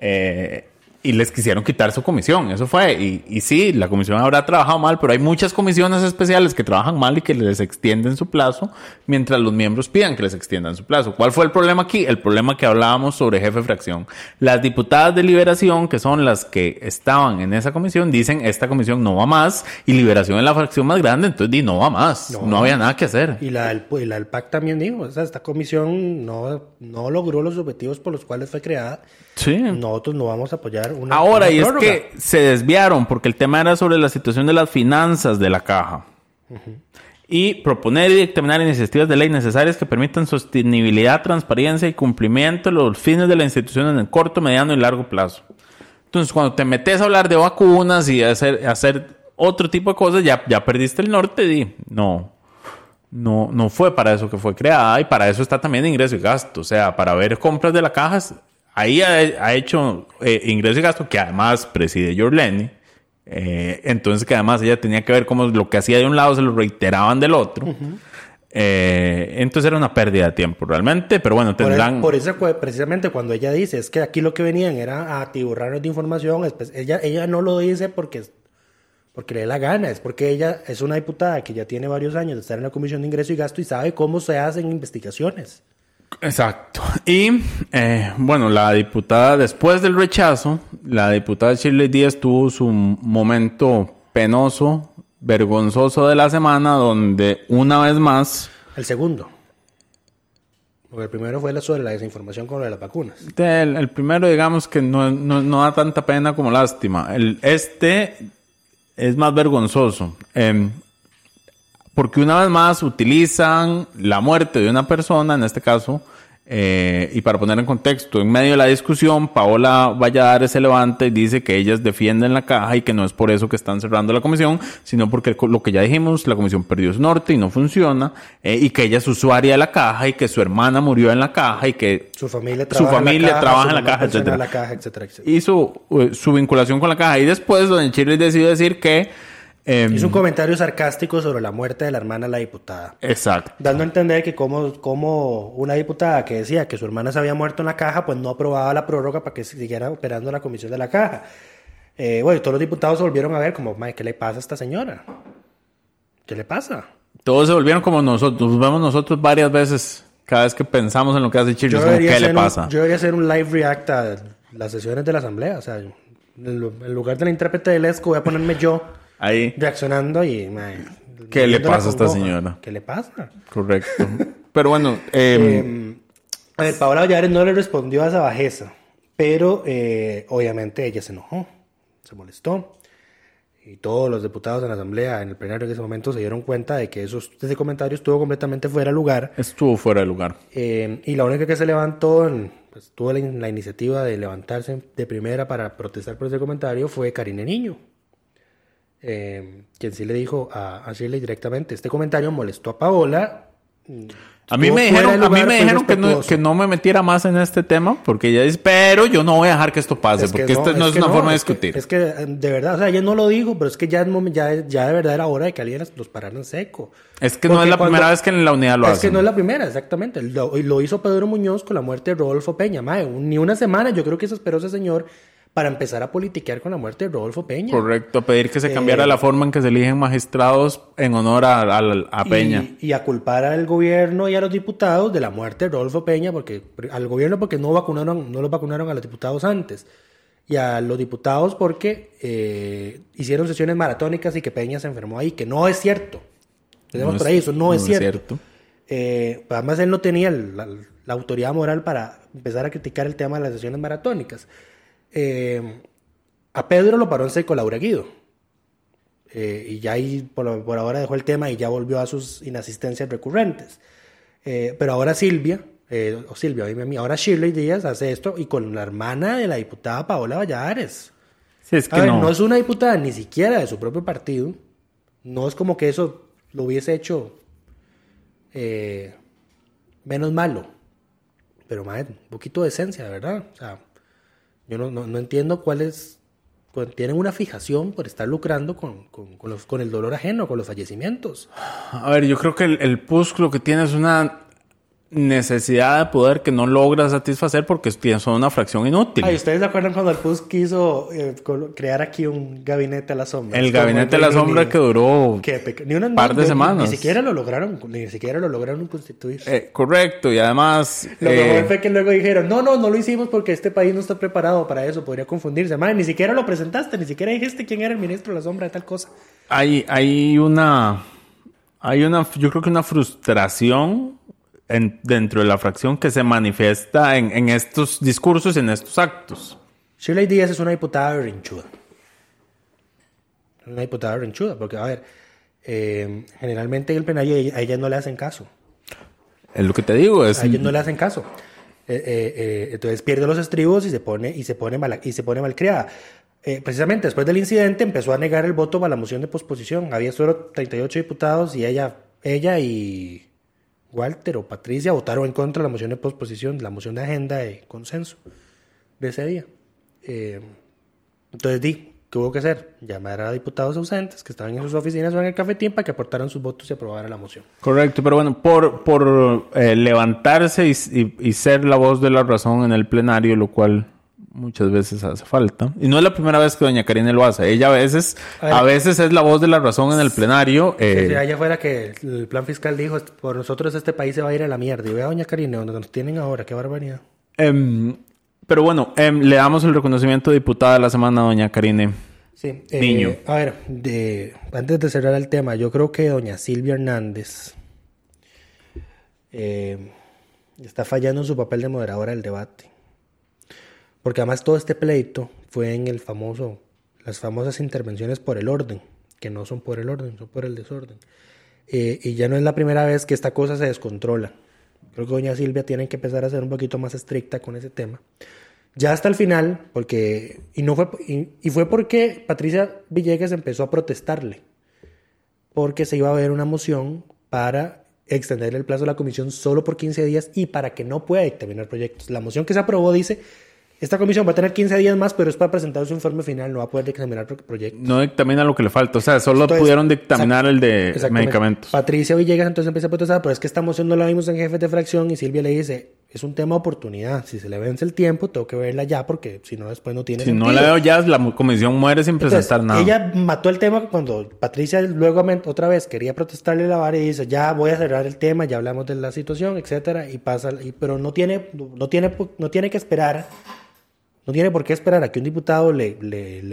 Eh, y les quisieron quitar su comisión, eso fue. Y, y sí, la comisión habrá trabajado mal, pero hay muchas comisiones especiales que trabajan mal y que les extienden su plazo, mientras los miembros pidan que les extiendan su plazo. ¿Cuál fue el problema aquí? El problema que hablábamos sobre jefe de fracción. Las diputadas de liberación, que son las que estaban en esa comisión, dicen esta comisión no va más y liberación es la fracción más grande, entonces di, no va más. No, No. había nada que hacer. Y la, del- y la del PAC también dijo, o sea, esta comisión no, no logró los objetivos por los cuales fue creada. Sí. Nosotros no vamos a apoyar una Ahora, una y es que se desviaron porque el tema era sobre la situación de las finanzas de la caja. Y proponer y dictaminar iniciativas de ley necesarias que permitan sostenibilidad, transparencia y cumplimiento de los fines de la institución en el corto, mediano y largo plazo. Entonces, cuando te metes a hablar de vacunas y hacer, hacer otro tipo de cosas, ya, ya perdiste el norte. Y no, no, no fue para eso que fue creada y para eso está también ingreso y gasto. O sea, para ver compras de la caja, ahí ha, ha hecho eh, ingreso y gasto que además preside Jorleni. Eh, entonces, que además ella tenía que ver cómo lo que hacía de un lado se lo reiteraban del otro. Eh, entonces era una pérdida de tiempo realmente, pero bueno, Por, tendrán. por eso, precisamente cuando ella dice, es que aquí lo que venían era a atiborrarnos de información, espe- ella, ella no lo dice porque, porque le dé la gana, es porque ella es una diputada que ya tiene varios años de estar en la Comisión de Ingreso y Gasto y sabe cómo se hacen investigaciones. Exacto. Y eh, bueno, la diputada, después del rechazo, la diputada Shirley Díaz tuvo su momento penoso, vergonzoso de la semana, donde una vez más, El segundo. Porque el primero fue sobre la desinformación con lo de las vacunas. el, el primero digamos que no, no, no da tanta pena como lástima. El, este es más vergonzoso. Em, porque una vez más utilizan la muerte de una persona, en este caso Eh, y para poner en contexto, en medio de la discusión, Paola Valladares se levanta y dice que ellas defienden la caja y que no es por eso que están cerrando la comisión, sino porque lo que ya dijimos, la comisión perdió su norte y no funciona, eh, y que ella es usuaria de la caja y que su hermana murió en la caja y que Su familia Su trabaja en familia la trabaja su en la caja, etcétera. en la caja, etcétera, etcétera. hizo eh, su vinculación con la caja. Y después, doña Shirley decidió decir que... eh, Hizo un comentario sarcástico sobre la muerte de la hermana de la diputada. Exacto. Dando a entender que como, como una diputada que decía que su hermana se había muerto en la caja, pues no aprobaba la prórroga para que siguiera operando la comisión de la caja. Eh, bueno, todos los diputados se volvieron a ver como, "Mae, ¿qué le pasa a esta señora? ¿Qué le pasa? Todos se volvieron como nosotros. Nos vemos nosotros varias veces. Cada vez que pensamos en lo que hace es como, ¿qué le hacer un- pasa? yo debería hacer un live react a las sesiones de la asamblea. O sea, en lu- en lugar de la intérprete de Lesco, voy a ponerme yo Ahí, reaccionando y... mae, ¿Qué le pasa a esta señora? ¿Qué le pasa? correcto. Pero bueno, eh, a ver, Paola Valladares no le respondió a esa bajeza, pero eh, obviamente ella se enojó, se molestó. Y todos los diputados en la asamblea, en el plenario en ese momento, se dieron cuenta de que esos, ese comentario estuvo completamente fuera de lugar. estuvo fuera de lugar. Eh, y la única que se levantó, en- pues, tuvo la, la iniciativa de levantarse de primera para protestar por ese comentario fue Karine Niño. Eh, quien sí le dijo a, a Shirley directamente, este comentario molestó a Paola. A mí me dijeron, a mí me fue dijeron que no, que no me metiera más en este tema porque ella dice, pero yo no voy a dejar que esto pase Es que porque esta no es, una forma de es que- discutir. Es que, eh, de verdad, o sea, ella no lo dijo, pero es que ya, es ya, ya de verdad era hora de que alguien los parara en seco. Es que no es la cuando- primera vez que en la unidad lo es hacen. que no es la primera, exactamente. Lo, lo hizo Pedro Muñoz con la muerte de Rodolfo Peña. Mae, un- ni una semana yo creo que se esperó ese señor para empezar a politiquear con la muerte de Rodolfo Peña. Correcto, pedir que se cambiara Eh, la forma en que se eligen magistrados en honor a, a- a Peña. Y, y a culpar al gobierno y a los diputados de la muerte de Rodolfo Peña, porque al gobierno porque no vacunaron, no los vacunaron a los diputados antes. Y a los diputados porque eh, hicieron sesiones maratónicas y que Peña se enfermó ahí, que no es cierto. Tenemos No por ahí, eso no, no es es cierto. Eh, además, él no tenía la autoridad moral para empezar a criticar el tema de las sesiones maratónicas. Eh, a Pedro lo paró en seco Laura Guido. Eh, y ya ahí por, por ahora dejó el tema y ya volvió a sus inasistencias recurrentes. Eh, pero ahora Silvia, o Silvia, dime a mí, ahora Shirley Díaz hace esto y con la hermana de la diputada Paola Valladares. Sí, es que A ver, no. no es una diputada ni siquiera de su propio partido. No es como que eso lo hubiese hecho eh, menos malo. Pero, madre, un poquito de esencia, ¿verdad? O sea, yo no, no, entiendo cuál es... Tienen una fijación por estar lucrando con, con, con los, con el dolor ajeno, con los fallecimientos. A ver, yo creo que el, el PUSC lo que tiene es una necesidad de poder que no logra satisfacer porque son una fracción inútil. Ay, ¿ustedes se acuerdan cuando el PUS quiso eh, crear aquí un gabinete a la sombra? el gabinete de la sombra que duró ni un par de ni- semanas. Ni siquiera lo lograron, ni siquiera lo lograron constituir. Eh, correcto, y además... Lo eh, mejor fue que luego dijeron, no, no, no lo hicimos porque este país no está preparado para eso, podría confundirse. Madre, ni siquiera lo presentaste, ni siquiera dijiste quién era el ministro de la sombra de tal cosa. hay, hay una... Hay una... Yo creo que una frustración en- dentro de la fracción que se manifiesta en, en estos discursos y en estos actos. Shirley Díaz es una diputada berrinchuda. Una diputada berrinchuda, porque, a ver, eh, generalmente en el plenario a ella- a ella no le hacen caso. Es lo que te digo, es... A ellos no le hacen caso. Eh, eh, eh, entonces pierde los estribos y se pone, y se pone, mala, y se pone malcriada. Precisamente después del incidente empezó a negar el voto para la moción de posposición. Había solo 38 diputados y ella, ella y Walter o Patricia votaron en contra de la moción de posposición, la moción de agenda de consenso de ese día. Eh, entonces di, ¿qué hubo que hacer? Llamar a diputados ausentes que estaban en sus oficinas o en el cafetín para que aportaran sus votos y aprobaran la moción. Correcto, pero bueno, por, por eh, levantarse y ser la voz de la razón en el plenario, lo cual muchas veces hace falta. Y no es la primera vez que doña Karine lo hace. Ella a veces, A veces es la voz de la razón en el plenario. eh, Si allá fuera que el plan fiscal dijo, por nosotros este país se va a ir a la mierda. Y vea, doña Karine, donde nos tienen ahora, qué barbaridad. em, pero bueno, em, le damos el reconocimiento de diputada de la semana, doña Karine. Sí, eh, Niño. A ver, de, antes de cerrar el tema, yo creo que doña Silvia Hernández eh, está fallando en su papel de moderadora del debate. Porque además todo este pleito fue en el famoso, las famosas intervenciones por el orden, que no son por el orden, son por el desorden. Eh, y ya no es la primera vez que esta cosa se descontrola. Creo que doña Silvia tiene que empezar a ser un poquito más estricta con ese tema. Ya hasta el final, porque y no fue y, y fue porque Patricia Villegas empezó a protestarle, porque se iba a ver una moción para extender el plazo de la comisión solo por 15 días y para que no pueda dictaminar proyectos. La moción que se aprobó dice esta comisión va a tener 15 días más, pero es para presentar su informe final, no va a poder dictaminar pro- proyectos. No dictamina lo que le falta. O sea, solo Entonces, pudieron dictaminar el de medicamentos. Patricia Villegas entonces empieza a protestar, pero es que esta moción no la vimos en jefes de fracción y Silvia le dice, es un tema de oportunidad, si se le vence el tiempo, tengo que verla ya porque si no después no tiene Si no sentido". la veo ya, la comisión muere sin Entonces, presentar nada. Ella mató el tema cuando Patricia luego otra vez quería protestarle la vara y dice, ya voy a cerrar el tema, ya hablamos de la situación, etcétera, y pasa, y- pero no tiene, no tiene, no tiene que esperar, no tiene por qué esperar a que un diputado le,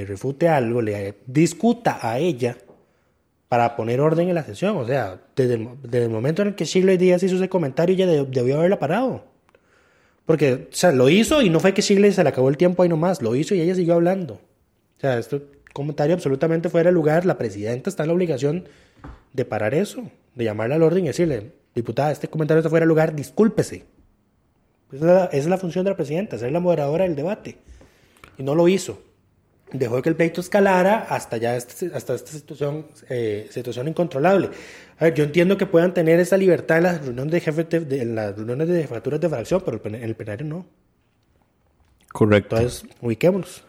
refute algo, le discuta a ella para poner orden en la sesión. O sea, desde el, momento en el que Shirley Díaz hizo ese comentario, de- debió haberla parado. Porque, o sea, lo hizo y no fue que Shirley se le acabó el tiempo ahí nomás, lo hizo y ella siguió hablando. O sea, este comentario absolutamente fuera de lugar, la presidenta está en la obligación de parar eso, de llamarla al orden y decirle, diputada, este comentario está fuera de lugar, discúlpese. Esa es, la, esa es la función de la presidenta, ser la moderadora del debate. Y no lo hizo. Dejó que el pleito escalara hasta ya este- hasta esta situación, eh, situación incontrolable. A ver, yo entiendo que puedan tener esa libertad en las reuniones de jefes de, de- en las reuniones de jefaturas de fracción, pero en el plenario no. Correcto. Entonces, ubiquémonos.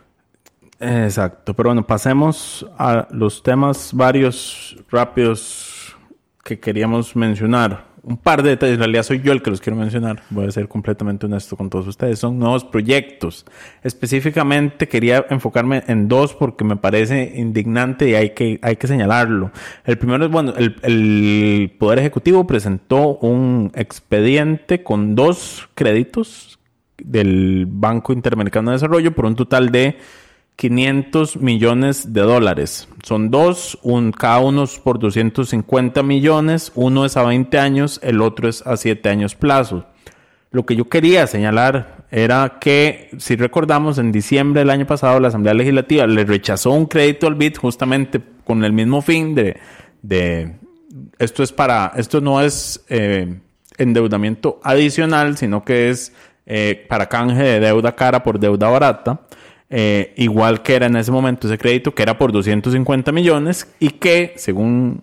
Exacto, pero bueno, pasemos a los temas varios rápidos que queríamos mencionar. Un par de detalles, en realidad soy yo el que los quiero mencionar, voy a ser completamente honesto con todos ustedes. Son nuevos proyectos. Específicamente quería enfocarme en dos porque me parece indignante y hay que, hay que señalarlo. El primero es, bueno, el, el Poder Ejecutivo presentó un expediente con dos créditos del Banco Interamericano de Desarrollo por un total de 500 millones de dólares. Son dos, un, cada uno por 250 millones, uno es a 20 años, el otro es a 7 años plazo. Lo que yo quería señalar era que, si recordamos, en diciembre del año pasado la Asamblea Legislativa le rechazó un crédito al BID justamente con el mismo fin de, de esto es para, esto no es eh, endeudamiento adicional, sino que es eh, para canje de deuda cara por deuda barata. Eh, igual que era en ese momento ese crédito, que era por 250 millones y que, según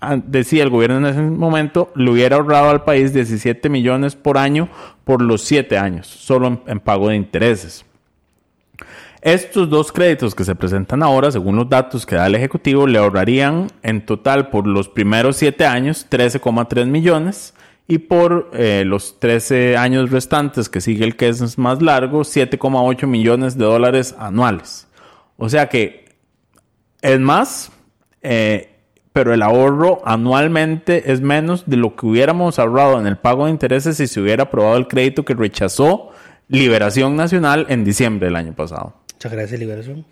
ah, decía el gobierno en ese momento, le hubiera ahorrado al país 17 millones por año por los 7 años, solo en, en pago de intereses. Estos dos créditos que se presentan ahora, según los datos que da el Ejecutivo, le ahorrarían en total por los primeros 7 años 13,3 millones y por eh, los 13 años restantes, que sigue el que es más largo, 7,8 millones de dólares anuales. O sea que es más, eh, pero el ahorro anualmente es menos de lo que hubiéramos ahorrado en el pago de intereses si se hubiera aprobado el crédito que rechazó Liberación Nacional en diciembre del año pasado. Muchas gracias, Liberación.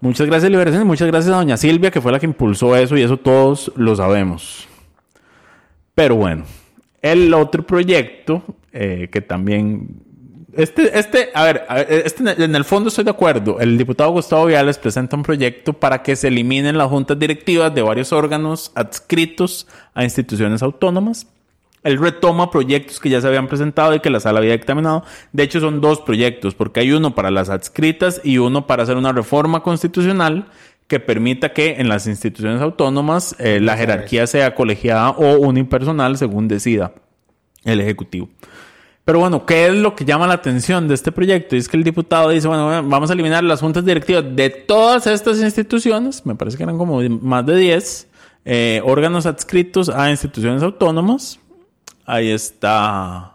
Muchas gracias, Liberación, y muchas gracias a doña Silvia, que fue la que impulsó eso, y eso todos lo sabemos. Pero bueno, el otro proyecto, eh, que también... Este, este, a ver, este en el fondo estoy de acuerdo. El diputado Gustavo Viales presenta un proyecto para que se eliminen las juntas directivas de varios órganos adscritos a instituciones autónomas. Él retoma proyectos que ya se habían presentado y que la sala había dictaminado. De hecho, son dos proyectos, porque hay uno para las adscritas y uno para hacer una reforma constitucional que permita que en las instituciones autónomas eh, la jerarquía sea colegiada o unipersonal según decida el Ejecutivo. Pero bueno, ¿qué es lo que llama la atención de este proyecto? Y es que el diputado dice, bueno, vamos a eliminar las juntas directivas de todas estas instituciones, me parece que eran como más de 10 eh, órganos adscritos a instituciones autónomas. Ahí está...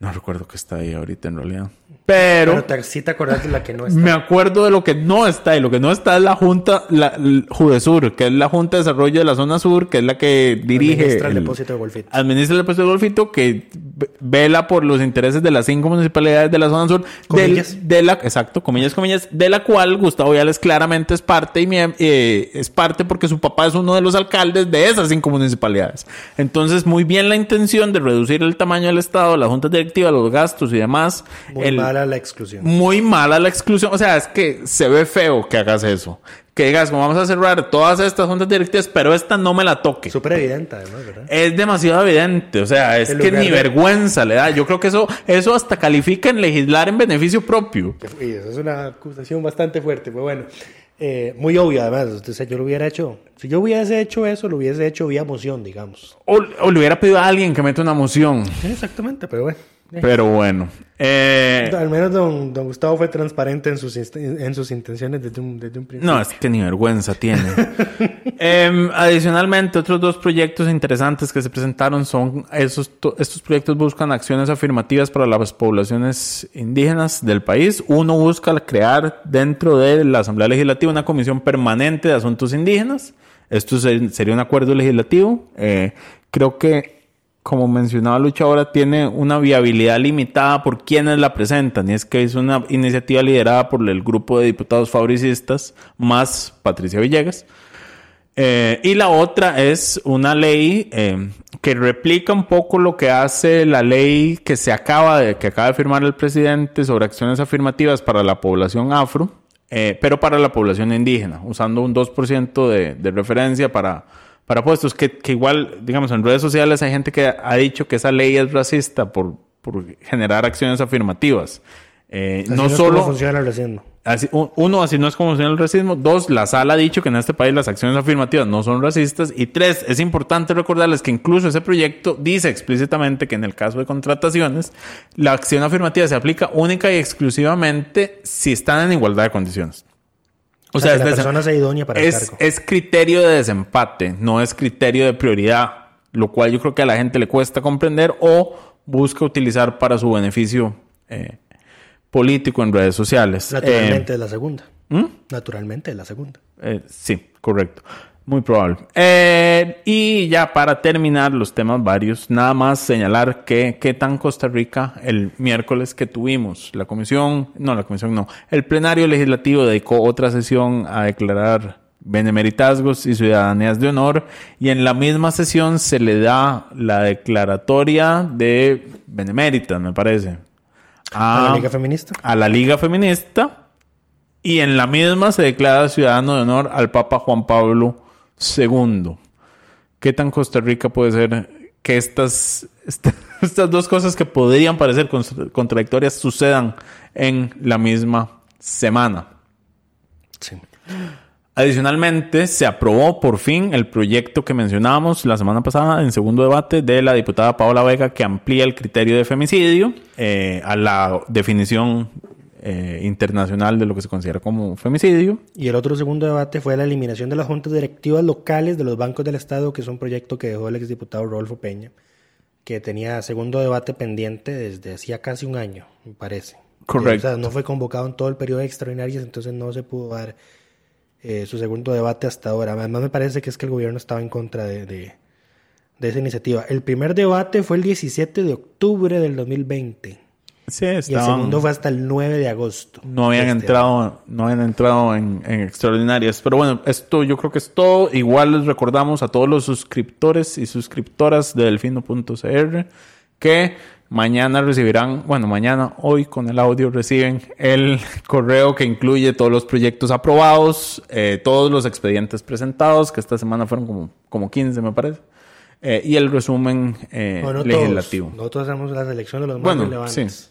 No recuerdo que está ahí ahorita en realidad. Pero, Pero te, sí te acordás de la que no está. me acuerdo de lo que no está. Y lo que no está es la Junta, la, Judesur, que es la Junta de Desarrollo de la Zona Sur, que es la que dirige. Administra el el- depósito de Golfito. Administra el depósito de Golfito, que ve- vela por los intereses de las cinco municipalidades de la Zona Sur. del- Comillas. de la, exacto, comillas, comillas, de la cual Gustavo Viales claramente es parte y eh, es parte porque su papá es uno de los alcaldes de esas cinco municipalidades. Entonces, muy bien la intención de reducir el tamaño del Estado, las juntas directivas, los gastos y demás. Muy El- mala la exclusión. muy mala la exclusión. O sea, es que se ve feo que hagas eso. que digas, como vamos a cerrar todas estas juntas directivas, pero esta no me la toque. Súper evidente, además, ¿verdad? Es demasiado evidente, o sea, es que ni de- vergüenza le da. Yo creo que eso, eso hasta califica en legislar en beneficio propio. Y eso es una acusación bastante fuerte, pero bueno. eh, muy obvio, además. O sea, yo lo hubiera hecho. Si yo hubiese hecho eso, lo hubiese hecho vía moción, digamos. O, o le hubiera pedido a alguien que meta una moción. Exactamente, pero bueno. Eh, Pero bueno. Eh, Al menos don, don Gustavo fue transparente en sus, en sus intenciones desde un, desde un principio. No, es que ni vergüenza tiene. Em, adicionalmente, otros dos proyectos interesantes que se presentaron son esos, to- estos proyectos buscan acciones afirmativas para las poblaciones indígenas del país. Uno busca crear dentro de la Asamblea Legislativa una comisión permanente de asuntos indígenas. Esto se- sería un acuerdo legislativo. Eh, creo que como mencionaba Lucha ahora, tiene una viabilidad limitada por quienes la presentan. Y es que es una iniciativa liderada por el grupo de diputados fabricistas más Patricia Villegas. Eh, y la otra es una ley eh, que replica un poco lo que hace la ley que se acaba de, que acaba de firmar el presidente sobre acciones afirmativas para la población afro, eh, pero para la población indígena, usando un 2% de, de referencia para, para puestos, que, que igual, digamos, en redes sociales hay gente que ha dicho que esa ley es racista por, por generar acciones afirmativas. Eh, Así no es solo... como funciona el racismo. Así- uno, así no es como funciona el racismo. Dos, la sala ha dicho que en este país las acciones afirmativas no son racistas. Y tres, es importante recordarles que incluso ese proyecto dice explícitamente que en el caso de contrataciones, la acción afirmativa se aplica única y exclusivamente si están en igualdad de condiciones. O sea, que la es, persona sea idónea para el es, cargo. es criterio de desempate, no es criterio de prioridad, lo cual yo creo que a la gente le cuesta comprender o busca utilizar para su beneficio eh, político en redes sociales. Naturalmente Eh, es la segunda. ¿Mm? Naturalmente es la segunda. eh, sí, correcto. Muy probable. Eh, y ya para terminar los temas varios, nada más señalar que qué tan Costa Rica el miércoles que tuvimos la comisión, no la comisión no, el plenario legislativo dedicó otra sesión a declarar benemeritazgos y ciudadanías de honor y en la misma sesión se le da la declaratoria de beneméritas, me parece. ¿A la Liga Feminista? a la Liga Feminista y en la misma se declara ciudadano de honor al Papa Juan Pablo II. ¿Qué tan Costa Rica puede ser que estas, esta- estas dos cosas que podrían parecer contra- contradictorias sucedan en la misma semana? Sí. Adicionalmente, se aprobó por fin el proyecto que mencionábamos la semana pasada en segundo debate de la diputada Paola Vega que amplía el criterio de femicidio eh, a la definición eh, internacional de lo que se considera como femicidio. Y el otro segundo debate fue la eliminación de las juntas directivas locales de los bancos del Estado, que es un proyecto que dejó el exdiputado Rodolfo Peña, que tenía segundo debate pendiente desde hacía casi un año, me parece. Correcto. O sea, no fue convocado en todo el periodo de extraordinarias, entonces no se pudo dar eh, su segundo debate hasta ahora. Además, me parece que es que el gobierno estaba en contra de, de- de esa iniciativa. El primer debate fue el 17 de octubre del 2020 Sí, y el estaban- segundo fue hasta el 9 de agosto. no habían este entrado, no habían entrado en, en extraordinarias. Pero bueno, esto yo creo que es todo. Igual les recordamos a todos los suscriptores y suscriptoras de delfino.cr que mañana recibirán, bueno, mañana, hoy con el audio reciben el correo que incluye todos los proyectos aprobados, eh, todos los expedientes presentados, que esta semana fueron como, como 15 me parece, eh, y el resumen eh, No, no legislativo. todos. Nosotros hacemos la selección de los más Bueno, relevantes. sí.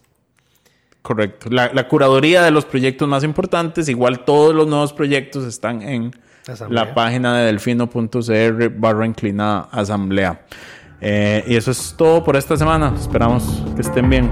Correcto. La, la curaduría de los proyectos más importantes, igual todos los nuevos proyectos están en Asamblea. la página de delfino.cr barra inclinada asamblea. Eh, y eso es todo por esta semana. Esperamos que estén bien.